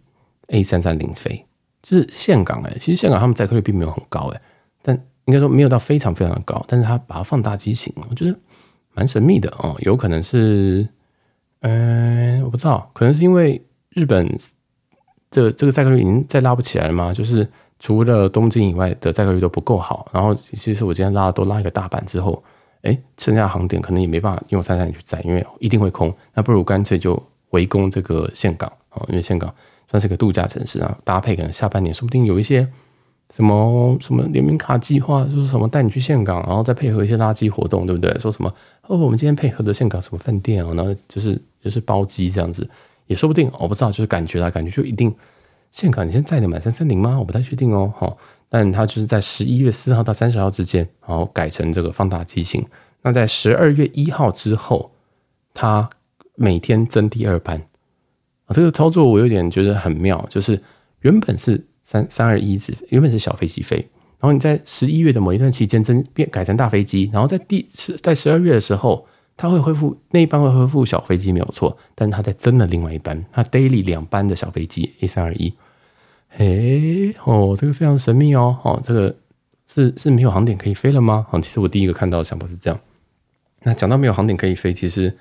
A 三三零飞，就是岘港哎，其实岘港他们载客率并没有很高哎，应该说没有到非常非常的高，但是它把它放大机型，我觉得蛮神秘的哦，有可能是。嗯，我不知道，可能是因为日本这这个载客率已经再拉不起来了吗？就是除了东京以外的载客率都不够好。然后其实我今天拉都拉一个大阪之后，哎，剩下的航点可能也没办法用三三零去载，因为一定会空。那不如干脆就围攻这个岘港啊，因为岘港算是个度假城市啊，搭配可能下半年说不定有一些。什么什么联名卡计划，就是什么带你去岘港，然后再配合一些垃圾活动，对不对？说什么哦，我们今天配合的岘港什么饭店哦，然后就是就是包机这样子，也说不定，我不知道，就是感觉啦，感觉就一定峴港，你现在在的满三三零吗？我不太确定哦，哈，但它就是在十一月四号到三十号之间，然后改成这个放大机型。那在十二月一号之后，它每天增第二班啊，这个操作我有点觉得很妙，就是原本是。三三二一是原本是小飞机飞，然后你在十一月的某一段期间增变改成大飞机，然后在第十在十二月的时候，它会恢复那一班会恢复小飞机没有错，但它在增了另外一班，它 daily 两班的小飞机 A 三二一，嘿哦，这个非常神秘哦，哦，这个是是没有航点可以飞了吗？哦，其实我第一个看到的想法是这样。那讲到没有航点可以飞，其实，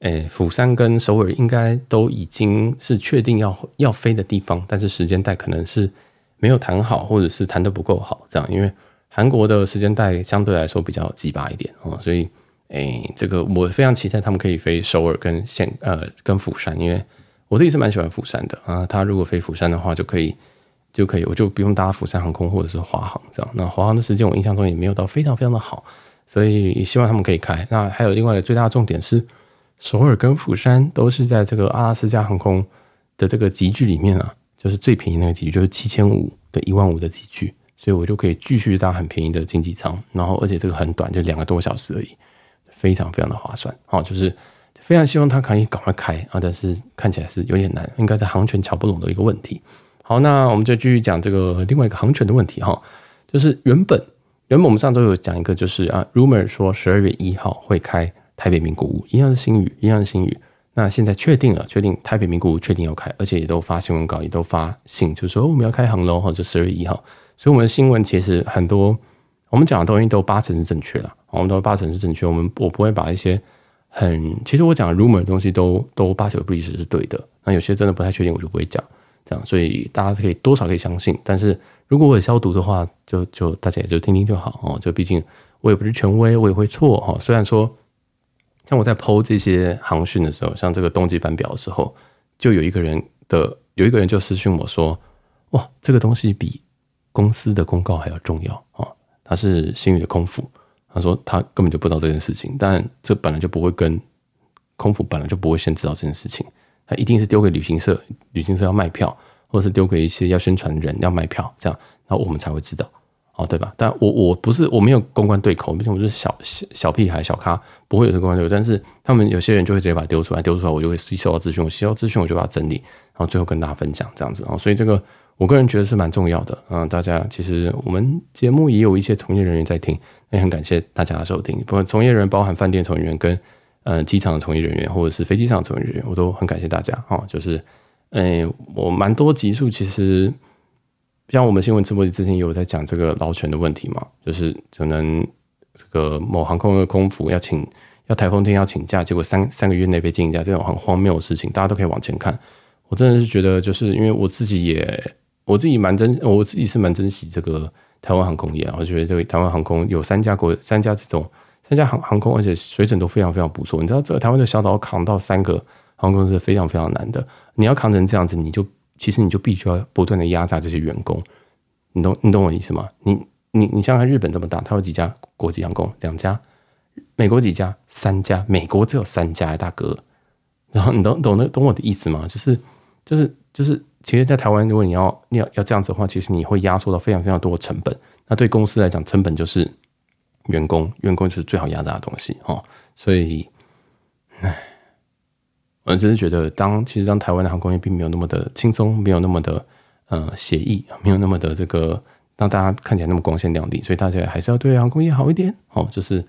诶，釜山跟首尔应该都已经是确定要要飞的地方，但是时间带可能是没有谈好，或者是谈的不够好，这样。因为韩国的时间带相对来说比较鸡巴一点哦，所以，诶，这个我非常期待他们可以飞首尔跟现呃跟釜山，因为我自己是蛮喜欢釜山的啊。他如果飞釜山的话，就可以就可以，我就不用搭釜山航空或者是华航这样。那华航的时间我印象中也没有到非常非常的好。所以也希望他们可以开。那还有另外的最大的重点是，首尔跟釜山都是在这个阿拉斯加航空的这个集距里面啊，就是最便宜那个集距，就是七千五的一万五的集距，所以我就可以继续搭很便宜的经济舱。然后而且这个很短，就两个多小时而已，非常非常的划算。好，就是非常希望它可以赶快开啊，但是看起来是有点难，应该是航权瞧不拢的一个问题。好，那我们就继续讲这个另外一个航权的问题哈，就是原本。原本我们上周有讲一个，就是啊，rumor 说十二月一号会开台北名古屋，一样是新宇，一样是新宇。那现在确定了，确定台北名古屋确定要开，而且也都发新闻稿，也都发信，就是说我们要开航喽，或者十二月一号。所以我们的新闻其实很多，我们讲的东西都八成是正确了，我们都八成是正确。我们我不会把一些很，其实我讲的 rumor 的东西都都八九不离十是对的。那有些真的不太确定，我就不会讲。这样，所以大家可以多少可以相信，但是如果我有消毒的话，就就大家也就听听就好哦。就毕竟我也不是权威，我也会错哈。虽然说，像我在 PO 这些航讯的时候，像这个冬季班表的时候，就有一个人的有一个人就私讯我说：“哇，这个东西比公司的公告还要重要啊！”他是新宇的空服，他说他根本就不知道这件事情，但这本来就不会跟空服本来就不会先知道这件事情。他一定是丢给旅行社，旅行社要卖票，或者是丢给一些要宣传人要卖票，这样，然后我们才会知道，哦，对吧？但我我不是我没有公关对口，毕竟我是小小屁孩小咖，不会有这个公关对口。但是他们有些人就会直接把它丢出来，丢出来我就会吸收到资讯，我吸收到资讯我就把它整理，然后最后跟大家分享这样子啊。所以这个我个人觉得是蛮重要的啊。大家其实我们节目也有一些从业人员在听，也很感谢大家的收听。不过从业人员包含饭店从业人员跟。呃，机场的从业人员或者是飞机上的从业人员，我都很感谢大家哈。就是，诶，我蛮多集数，其实像我们新闻直播之前也有在讲这个劳权的问题嘛，就是可能这个某航空的空服要请要台风天要请假，结果三三个月内被禁假，这种很荒谬的事情，大家都可以往前看。我真的是觉得，就是因为我自己也我自己蛮珍，我自己是蛮珍惜这个台湾航空业，我觉得这个台湾航空有三家国三家这种。三家航航空，而且水准都非常非常不错。你知道，这个台湾的小岛扛到三个航空公司是非常非常难的。你要扛成这样子，你就其实你就必须要不断的压榨这些员工。你懂你懂我意思吗？你你你想想看，日本这么大，它有几家国际航空？两家。美国几家？三家。美国只有三家，大哥。然后你懂懂那懂我的意思吗？就是就是就是，其实，在台湾，如果你要你要要这样子的话，其实你会压缩到非常非常多的成本。那对公司来讲，成本就是。员工，员工就是最好压榨的东西哦，所以，唉，我真是觉得当，其实当台湾的航空业并没有那么的轻松，没有那么的呃写意，没有那么的这个让大家看起来那么光鲜亮丽，所以大家还是要对航空业好一点哦，就是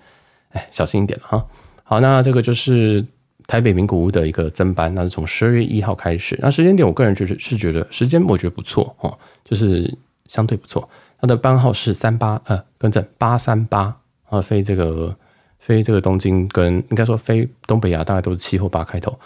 哎小心一点哈。好，那这个就是台北名古屋的一个增班，那是从十二月一号开始，那时间点我个人觉得是觉得时间我觉得不错哦，就是相对不错，它的班号是三八呃，更正八三八。啊，飞这个飞这个东京跟应该说飞东北亚大概都是七或八开头，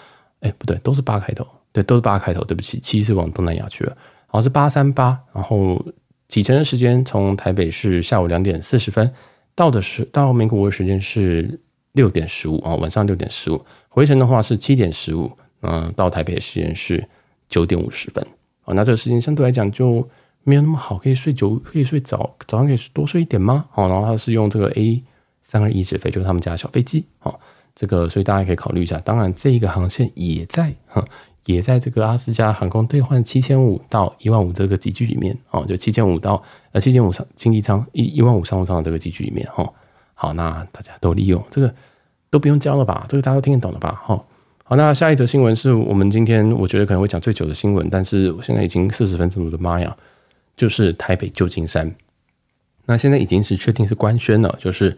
哎，不对，都是八开头，对，都是八开头，对不起，七是往东南亚去了，好，是八三八，然后启程的时间从台北是下午两点四十分，到的是到名古屋的时间是六点十五啊，晚上六点十五，回程的话是七点十五，嗯，到台北的时间是九点五十分，啊，那这个时间相对来讲就。没有那么好，可以睡久，可以睡早，早上可以多睡一点吗？好，然后他是用这个 A 三二一直飞，就是他们家的小飞机。好，这个所以大家可以考虑一下。当然，这一个航线也在哈，也在这个阿斯加航空兑换七千五到一万五这个集距里面。哦，就七千五到呃七千五上经济舱一一万五商务舱的这个集距里面。哈，好，那大家都利用这个都不用教了吧？这个大家都听得懂了吧？哈，好，那下一则新闻是我们今天我觉得可能会讲最久的新闻，但是我现在已经四十分钟，我的妈呀！就是台北旧金山，那现在已经是确定是官宣了，就是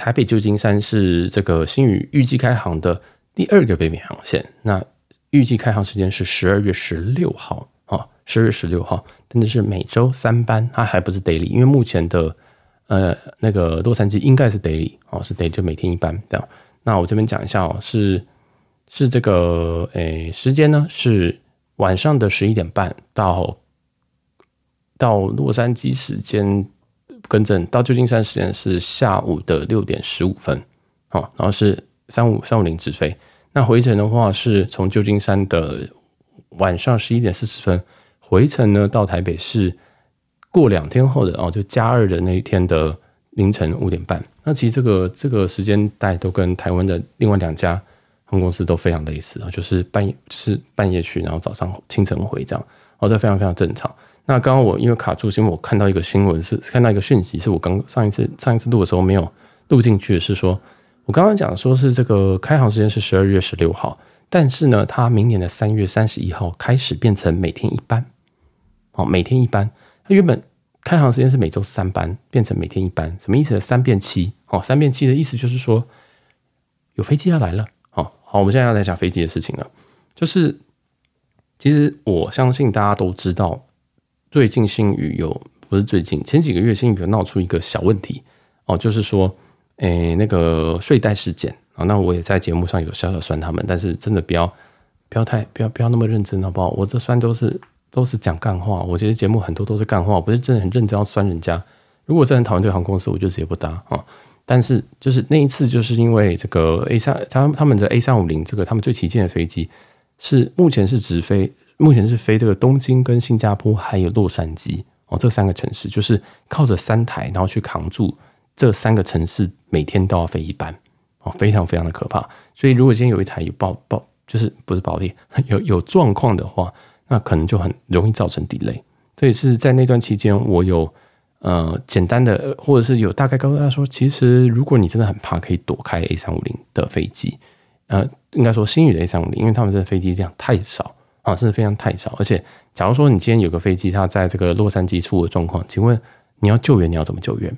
台北旧金山是这个新宇预计开航的第二个北美航线。那预计开航时间是十二月十六号啊，十二月十六号，但是是每周三班，它还不是 daily，因为目前的呃，那个洛杉矶应该是 daily 哦，是 daily 就每天一班这样。那我这边讲一下哦，是是这个诶时间呢是晚上的十一点半到到洛杉矶时间更正到旧金山时间是下午的六点十五分，好，然后是三五三五零直飞。那回程的话是从旧金山的晚上十一点四十分回程呢，到台北是过两天后的哦，就加二的那一天的凌晨五点半。那其实这个这个时间带都跟台湾的另外两家航空公司都非常类似啊，就是半夜是半夜去，然后早上清晨回这样，哦，这非常非常正常。那刚刚我因为卡住，是因为我看到一个新闻，是看到一个讯息，是我刚上一次上一次录的时候没有录进去，是说我刚刚讲说是这个开航时间是十二月十六号，但是呢，它明年的三月三十一号开始变成每天一班，哦，每天一班。它原本开航时间是每周三班，变成每天一班，什么意思？三变七，哦，三变七的意思就是说有飞机要来了，好，好，我们现在要来讲飞机的事情了，就是其实我相信大家都知道。最近新宇有不是最近前几个月新宇有闹出一个小问题哦，就是说，诶、那个睡袋事件啊，那我也在节目上有小小酸他们，但是真的不要不要太不要不要那么认真好不好？我这酸都是都是讲干话，我觉得节目很多都是干话，不是真的很认真要酸人家。如果真的很讨厌这个航空公司，我就直接不搭啊。但是就是那一次，就是因为这个 A 三，他他们的 A 三五零这个他们最旗舰的飞机是目前是直飞。目前是飞这个东京、跟新加坡还有洛杉矶哦，这三个城市就是靠着三台，然后去扛住这三个城市每天都要飞一班哦，非常非常的可怕。所以如果今天有一台有爆爆，就是不是爆裂，有有状况的话，那可能就很容易造成 delay。这也是在那段期间，我有呃简单的，或者是有大概告诉大家说，其实如果你真的很怕，可以躲开 A 三五零的飞机，呃，应该说新宇的 A 三五零，因为他们的飞机量太少。啊，甚至非常太少，而且，假如说你今天有个飞机，它在这个洛杉矶出了状况，请问你要救援，你要怎么救援？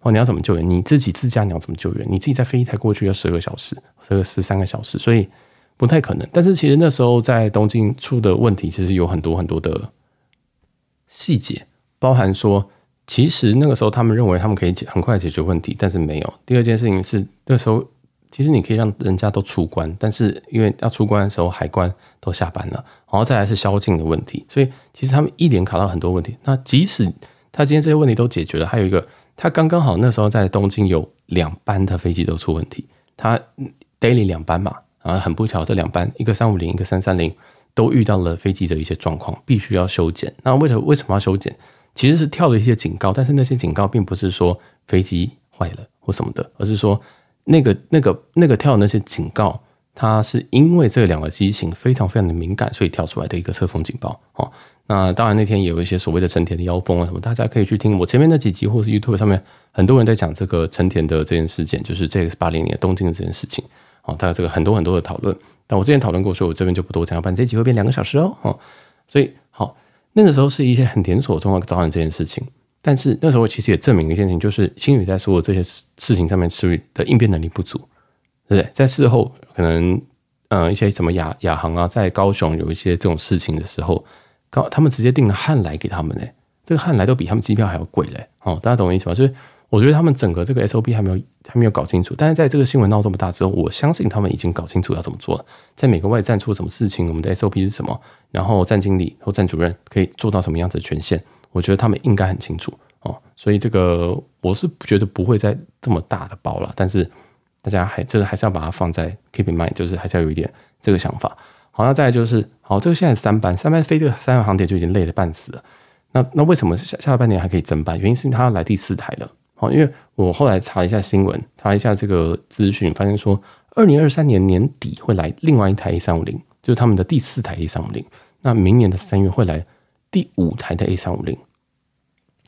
哦，你要怎么救援？你自己自驾你要怎么救援？你自己在飞机才过去要十二个小时，十个十三个小时，所以不太可能。但是其实那时候在东京出的问题，其实有很多很多的细节，包含说，其实那个时候他们认为他们可以解很快解决问题，但是没有。第二件事情是那时候。其实你可以让人家都出关，但是因为要出关的时候海关都下班了，然后再来是宵禁的问题，所以其实他们一连卡到很多问题。那即使他今天这些问题都解决了，还有一个，他刚刚好那时候在东京有两班的飞机都出问题，他 daily 两班嘛，然后很不巧这两班一个三五零一个三三零都遇到了飞机的一些状况，必须要修检。那为了为什么要修检？其实是跳了一些警告，但是那些警告并不是说飞机坏了或什么的，而是说。那个、那个、那个跳那些警告，它是因为这两个机型非常非常的敏感，所以跳出来的一个侧风警报。哦，那当然那天也有一些所谓的成田的妖风啊什么，大家可以去听我前面那几集，或是 YouTube 上面很多人在讲这个成田的这件事件，就是这个八零年东京的这件事情。哦，大家这个很多很多的讨论，但我之前讨论过，所以我这边就不多讲，反正这集会变两个小时哦。哦，所以好，那个时候是一些很连锁的状况造成这件事情。但是那时候其实也证明一件事情，就是星宇在所有这些事事情上面处理的应变能力不足，对不对？在事后可能，呃，一些什么亚亚航啊，在高雄有一些这种事情的时候，高他们直接订了汉来给他们嘞，这个汉来都比他们机票还要贵嘞，哦，大家懂我意思吗？所以我觉得他们整个这个 SOP 还没有还没有搞清楚，但是在这个新闻闹这么大之后，我相信他们已经搞清楚要怎么做了。在每个外站出了什么事情，我们的 SOP 是什么，然后站经理或站主任可以做到什么样子的权限。我觉得他们应该很清楚哦，所以这个我是觉得不会再这么大的包了。但是大家还这个还是要把它放在 keep in mind，就是还是要有一点这个想法。好，那再来就是好，这个现在三班三班飞这个三个航点就已经累得半死了。那那为什么下下半年还可以增班？原因是因为他要来第四台了。好，因为我后来查一下新闻，查一下这个资讯，发现说二零二三年年底会来另外一台 A 三五零，就是他们的第四台 A 三五零。那明年的三月会来。第五台的 A 三五零，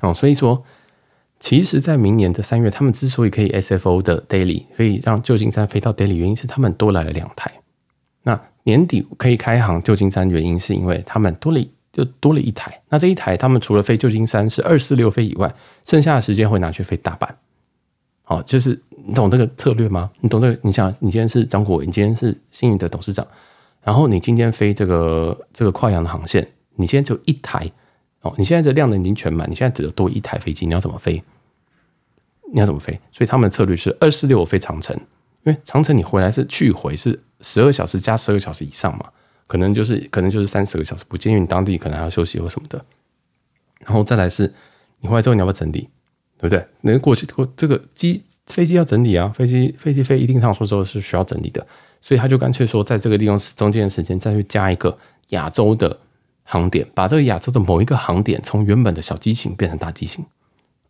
哦，所以说，其实，在明年的三月，他们之所以可以 SFO 的 daily 可以让旧金山飞到 daily，原因是他们多来了两台。那年底可以开航旧金山，原因是因为他们多了就多了一台。那这一台，他们除了飞旧金山是二四六飞以外，剩下的时间会拿去飞大阪。好，就是你懂这个策略吗？你懂这个？你想，你今天是张国伟，你今天是星宇的董事长，然后你今天飞这个这个跨洋的航线。你现在只有一台哦，你现在的量能已经全满，你现在只有多一台飞机，你要怎么飞？你要怎么飞？所以他们的策略是二四六飞长城，因为长城你回来是去回是十二小时加十二个小时以上嘛，可能就是可能就是三十个小时，不建议你当地可能还要休息或什么的。然后再来是，你回来之后你要不要整理，对不对？那过去过这个机飞机要整理啊，飞机飞机飞一定趟数之后是需要整理的，所以他就干脆说，在这个利用中间的时间再去加一个亚洲的航点，把这个亚洲的某一个航点从原本的小机型变成大机型。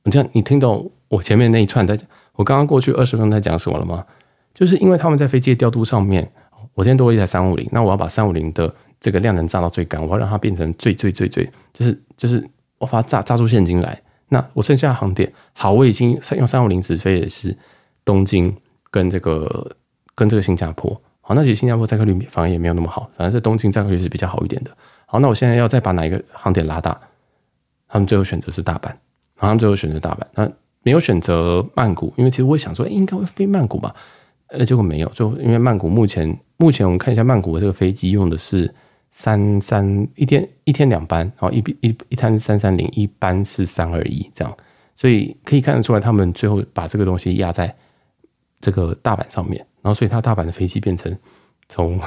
你这样，你听懂我前面那一串在讲？我刚刚过去二十分钟在讲什么了吗？就是因为他们在飞机的调度上面，我今天多了一台三五零，那我要把三五零的这个量能炸到最干，我要让它变成最最最最，就是就是我把它炸炸出现金来。那我剩下的航点，好，我已经用三五零直飞的是东京跟这个跟这个新加坡。好，那其实新加坡载客率反而也没有那么好，反正是东京载客率是比较好一点的。好，那我现在要再把哪一个航点拉大？他们最后选择是大阪。然后他们最后选择大阪，那没有选择曼谷，因为其实我想说，应该会飞曼谷吧，呃，结果没有，就因为曼谷目前目前我们看一下曼谷的这个飞机用的是三三一天一天两班，然后一一一摊三三零，一班是三二一这样，所以可以看得出来，他们最后把这个东西压在这个大阪上面，然后所以他大阪的飞机变成从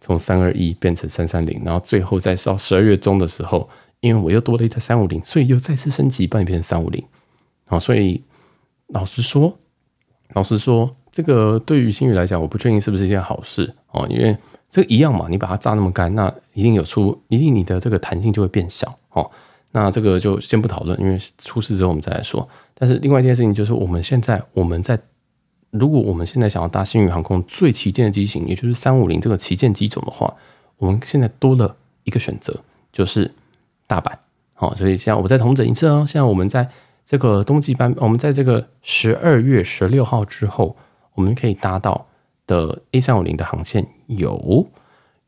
从三二一变成三三零，然后最后在到十二月中的时候。因为我又多了一台三五零，所以又再次升级，帮你变成三五零。好，所以老实说，老实说，这个对于新宇来讲，我不确定是不是一件好事哦。因为这个一样嘛，你把它炸那么干，那一定有出，一定你的这个弹性就会变小哦。那这个就先不讨论，因为出事之后我们再来说。但是另外一件事情就是，我们现在我们在，如果我们现在想要搭星宇航空最旗舰的机型，也就是三五零这个旗舰机种的话，我们现在多了一个选择，就是。大阪，好，所以现在我再重整一次哦。现在我们在这个冬季班，我们在这个十二月十六号之后，我们可以搭到的 A 三五零的航线有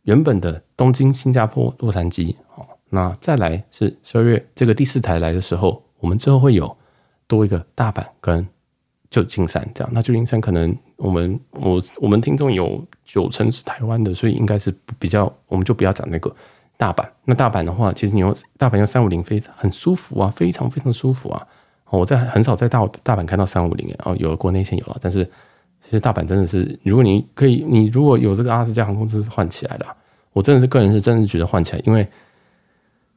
原本的东京、新加坡、洛杉矶，好，那再来是十二月这个第四台来的时候，我们之后会有多一个大阪跟旧金山这样。那旧金山可能我们我我们听众有九成是台湾的，所以应该是比较，我们就不要讲那个。大阪，那大阪的话，其实你用大阪用三五零非常很舒服啊，非常非常舒服啊。我在很少在大大阪看到三五零哦，有国内线有了，但是其实大阪真的是，如果你可以，你如果有这个阿拉斯加航空，真是换起来了。我真的是个人是真的觉得换起来，因为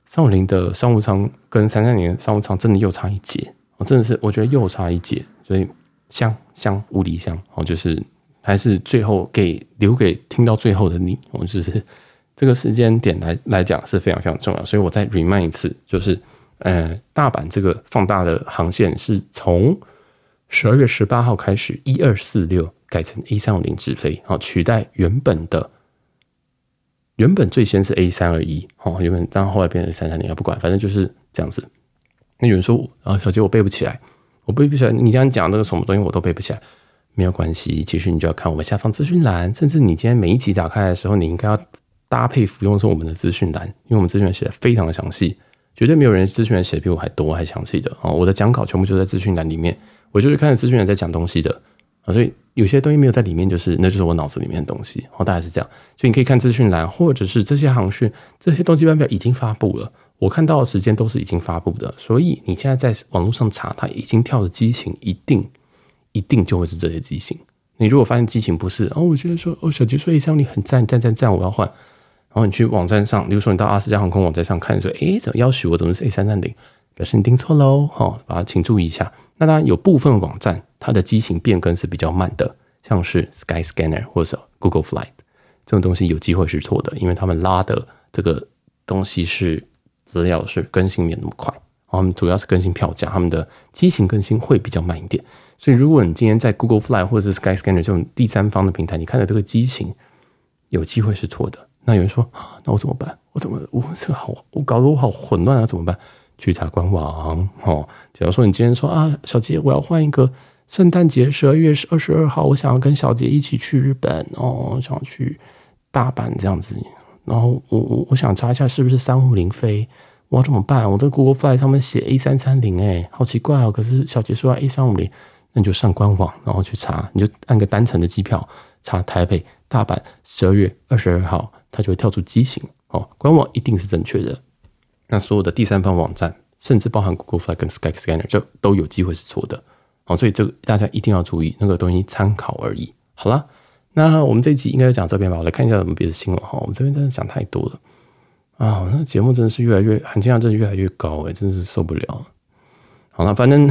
三五零的商务舱跟三三零商务舱真的又差一截，我真的是我觉得又差一截，所以香香无敌香哦，就是还是最后给留给听到最后的你，我们就是。这个时间点来来讲是非常非常重要，所以我再 remind 一次，就是，呃，大阪这个放大的航线是从十二月十八号开始，一二四六改成 A 三五零直飞，好取代原本的，原本最先是 A 三二一，好原本，但后来变成三三零，不管，反正就是这样子。那有人说，啊，小杰我背不起来，我背不起来，你这样讲那个什么东西我都背不起来，没有关系，其实你就要看我们下方资讯栏，甚至你今天每一集打开的时候，你应该要。搭配服用的是我们的资讯栏，因为我们资讯栏写的非常的详细，绝对没有人资讯栏写的比我还多还详细的哦。我的讲稿全部就在资讯栏里面，我就是看着资讯栏在讲东西的啊，所以有些东西没有在里面，就是那就是我脑子里面的东西哦，大概是这样。所以你可以看资讯栏，或者是这些航讯这些东西班表已经发布了，我看到的时间都是已经发布的，所以你现在在网络上查，它已经跳的机型，一定一定就会是这些机型。你如果发现机型不是哦，我觉得说哦，小杰说 A 三五零很赞赞赞赞，我要换。然后你去网站上，比如说你到阿斯加航空网站上看，说，诶，怎么要许我怎么是 A 三三零？表示你订错喽，好，把它请注意一下。那当然有部分网站它的机型变更是比较慢的，像是 Skyscanner 或者 Google Flight 这种东西有机会是错的，因为他们拉的这个东西是资料是更新没有那么快，他们主要是更新票价，他们的机型更新会比较慢一点。所以如果你今天在 Google Flight 或者是 Skyscanner 这种第三方的平台，你看的这个机型有机会是错的。那有人说，那我怎么办？我怎么我这个好，我搞得我好混乱啊，怎么办？去查官网哦。假如说你今天说啊，小杰，我要换一个圣诞节十二月二十二号，我想要跟小杰一起去日本哦，想要去大阪这样子。然后我我我想查一下是不是三五零飞，我要怎么办？我的 Google Fly 上面写 A 三三零，哎，好奇怪哦。可是小杰说要 A 三五零，那你就上官网，然后去查，你就按个单程的机票，查台北大阪十二月二十二号。它就会跳出机型哦，官网一定是正确的。那所有的第三方网站，甚至包含 Google Fly 跟 Skyscanner，就都有机会是错的哦，所以这个大家一定要注意，那个东西参考而已。好了，那我们这一集应该讲这边吧，我来看一下有什么别的新闻哈。我们这边真的讲太多了啊，那节目真的是越来越含金量，真的越来越高哎，真的是受不了。好了，反正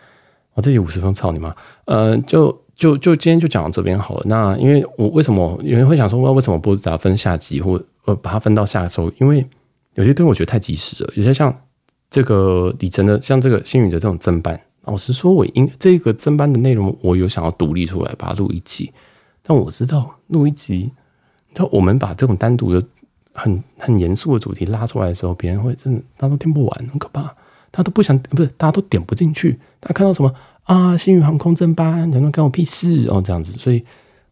我这里五十分，操你妈！呃，就就就今天就讲到这边好了。那因为我为什么有人会想说，我为什么不把它分下集，或呃把它分到下周？因为有些东西我觉得太及时了，有些像这个李晨的，像这个星宇的这种增班。老实说，我应这个增班的内容，我有想要独立出来把它录一集。但我知道录一集，你知道我们把这种单独的很很严肃的主题拉出来的时候，别人会真的大家都听不完，很可怕。大家都不想，不是大家都点不进去。大家看到什么啊？新宇航空增班，能不能干我屁事哦？这样子，所以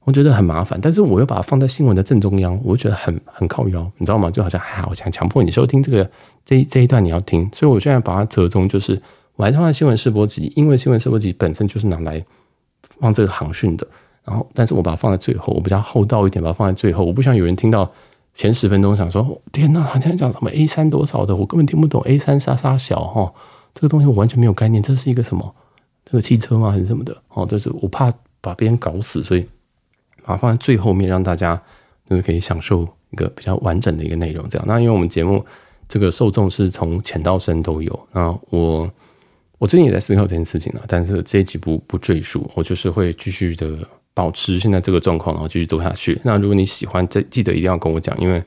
我觉得很麻烦。但是我又把它放在新闻的正中央，我觉得很很靠腰，你知道吗？就好像还好，我想强迫你收听这个这一这一段你要听，所以我现在把它折中，就是。我还放在新闻试播集，因为新闻试播集本身就是拿来放这个航讯的。然后，但是我把它放在最后，我比较厚道一点，把它放在最后。我不想有人听到前十分钟想说：“天哪，他现在讲什么 A 三多少的？我根本听不懂 A 三杀杀小哈，这个东西我完全没有概念。这是一个什么？这个汽车吗？还是什么的？哦，就是我怕把别人搞死，所以把它放在最后面，让大家就是可以享受一个比较完整的一个内容。这样，那因为我们节目这个受众是从浅到深都有，那我。我最近也在思考这件事情了，但是这一集不不赘述，我就是会继续的保持现在这个状况，然后继续走下去。那如果你喜欢，这记得一定要跟我讲，因为，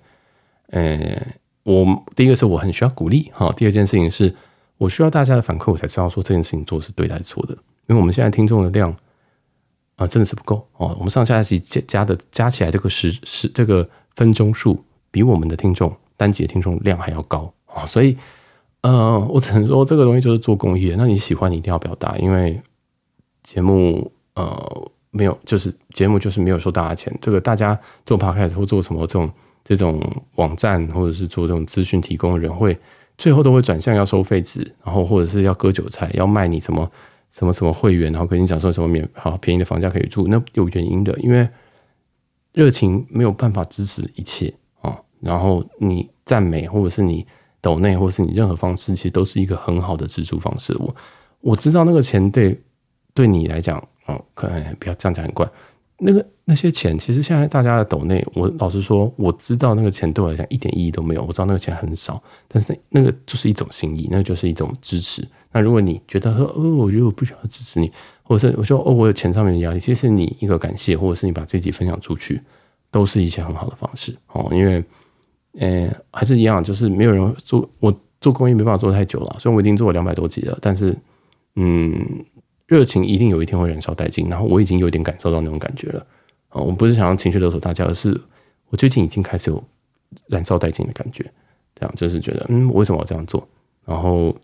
呃，我第一个是我很需要鼓励哈，第二件事情是我需要大家的反馈，我才知道说这件事情做是对还是错的。因为我们现在听众的量啊、真的是不够哦，我们上下集加加的加起来这个时时这个分钟数比我们的听众单集的听众量还要高啊，所以。呃，我只能说这个东西就是做公益。那你喜欢，你一定要表达，因为节目呃没有，就是节目就是没有收大家钱。这个大家做 podcast 或做什么这种这种网站，或者是做这种资讯提供的人，会最后都会转向要收废纸，然后或者是要割韭菜，要卖你什么什么什么会员，然后跟你讲说什么免好便宜的房价可以住，那有原因的，因为热情没有办法支持一切啊。然后你赞美或者是你。抖内或是你任何方式，其实都是一个很好的支出方式。我我知道那个钱对对你来讲，哦，可能不要这样讲很怪。那个那些钱，其实现在大家的抖内，我老实说，我知道那个钱对我来讲一点意义都没有。我知道那个钱很少，但是那个就是一种心意，那就是一种支持。那如果你觉得说，哦，我觉得我不需要支持你，或者是我说，哦，我有钱上面的压力，其实你一个感谢，或者是你把自己分享出去，都是一些很好的方式哦，因为。呃，还是一样，就是没有人做，我做公益没办法做太久了，所以我已经做了两百多集了。但是，嗯，热情一定有一天会燃烧殆尽，然后我已经有点感受到那种感觉了。啊，我不是想要情绪勒索大家，而是我最近已经开始有燃烧殆尽的感觉。这样就是觉得，嗯，为什么要这样做？然后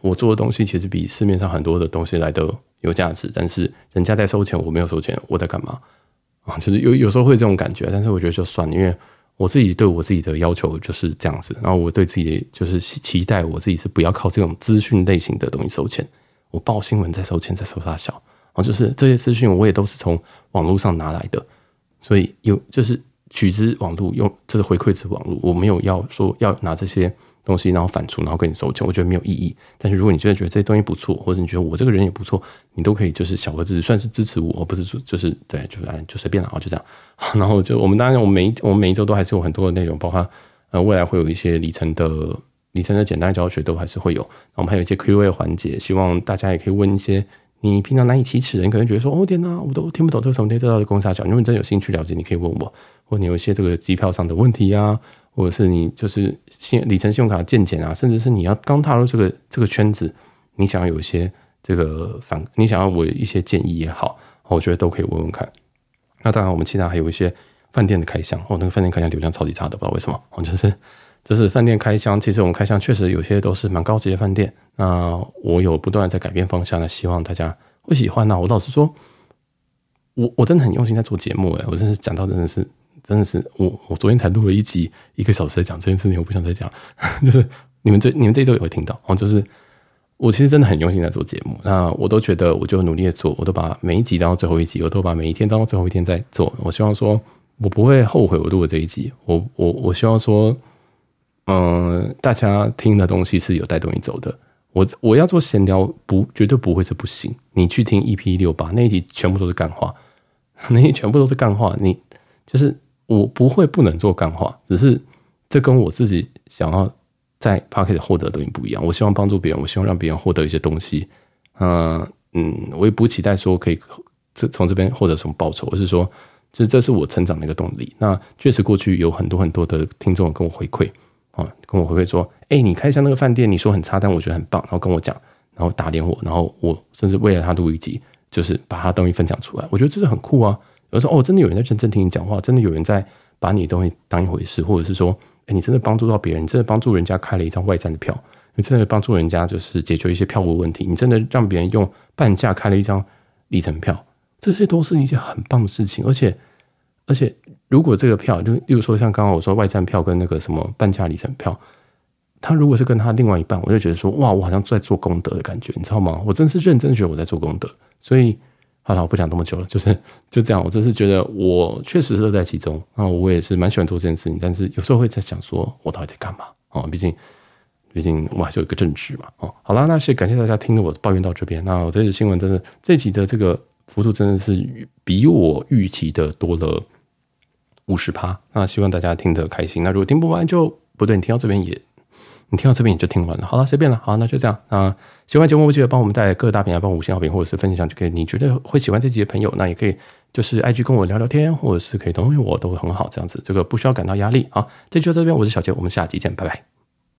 我做的东西其实比市面上很多的东西来得有价值，但是人家在收钱，我没有收钱，我在干嘛？啊，就是有有时候会这种感觉，但是我觉得就算了，因为。我自己对我自己的要求就是这样子，然后我对自己就是期待我自己是不要靠这种资讯类型的东西收钱。我报新闻在收钱，在收大小，然后就是这些资讯我也都是从网络上拿来的，所以有就是取之网络，用这是回馈之网络，我没有要说要拿这些。东西然后反出，然后跟你收钱，我觉得没有意义。但是如果你真的觉得这些东西不错，或者你觉得我这个人也不错，你都可以就是小额支持，算是支持我，而不是说就是对，就是就随便了啊，就这样。然后就我们当然我们每一我们每一周都还是有很多的内容，包括呃未来会有一些里程的里程的简单教学都还是会有。我们还有一些 Q&A 环节，希望大家也可以问一些你平常难以启齿的，你可能觉得说哦天哪，我都听不懂这个什么这道的公差讲，如果你真的有兴趣了解，你可以问我，或你有一些这个机票上的问题啊。或者是你就是信里程信用卡的见解啊，甚至是你要刚踏入这个这个圈子，你想要有一些这个反，你想要我一些建议也好，我觉得都可以问问看。那当然，我们其他还有一些饭店的开箱哦，那个饭店开箱流量超级差的，不知道为什么我，就是就是饭店开箱，其实我们开箱确实有些都是蛮高级的饭店。那我有不断在改变方向，那希望大家会喜欢。那我老实说，我我真的很用心在做节目诶，我真的是讲到真的是。真的是我，我昨天才录了一集，一个小时在讲这件事情，我不想再讲。就是你们这你们这一周也会听到哦。就是我其实真的很用心在做节目，那我都觉得我就努力的做，我都把每一集当到最后一集，我都把每一天当到最后一天在做。我希望说，我不会后悔我录的这一集。我我我希望说，嗯，大家听的东西是有带动你走的。我我要做闲聊，不绝对不会是不行。你去听 EP 六八那一集，全部都是干话，那一全部都是干话。你就是我不会不能做干话，只是这跟我自己想要在 Podcast 获得的东西不一样。我希望帮助别人，我希望让别人获得一些东西。嗯嗯，我也不期待说可以这从这边获得什么报酬，而是说，就是这是我成长的一个动力。那确实过去有很多很多的听众跟我回馈。啊，跟我回馈说，哎、你开箱那个饭店，你说很差，但我觉得很棒，然后跟我讲，然后打点我，然后我甚至为了他录一集，就是把他东西分享出来，我觉得这是很酷啊。有时候哦，真的有人在认真听你讲话，真的有人在把你的东西当一回事，或者是说，哎、你真的帮助到别人，你真的帮助人家开了一张外站的票，你真的帮助人家就是解决一些票务问题，你真的让别人用半价开了一张里程票，这些都是一件很棒的事情，而且，而且。如果这个票，就例如说像刚刚我说外站票跟那个什么半价里程票，他如果是跟他另外一半，我就觉得说哇，我好像在做功德的感觉，你知道吗？我真是认真觉得我在做功德。所以好了，我不讲那么久了，就是就这样。我真是觉得我确实乐在其中啊，我也是蛮喜欢做这件事情，但是有时候会在想说，我到底在干嘛啊？毕竟毕竟我还是有一个正职嘛。哦，好了，那谢感谢大家听着我抱怨到这边。那我这期新闻真的这期的这个幅度真的是比我预期的多了。五十趴，那希望大家听得开心。那如果听不完就不对，你听到这边也，你听到这边也就听完了。好了，随便了。好，那就这样。那喜欢节目，记得帮我们在各大平台帮五星好评，或者是分享，就可以。你觉得会喜欢这集的朋友，那也可以就是 IG 跟我聊聊天，或者是可以同意我都很好。这样子，这个不需要感到压力。好，这就到这边，我是小杰，我们下集见，拜拜。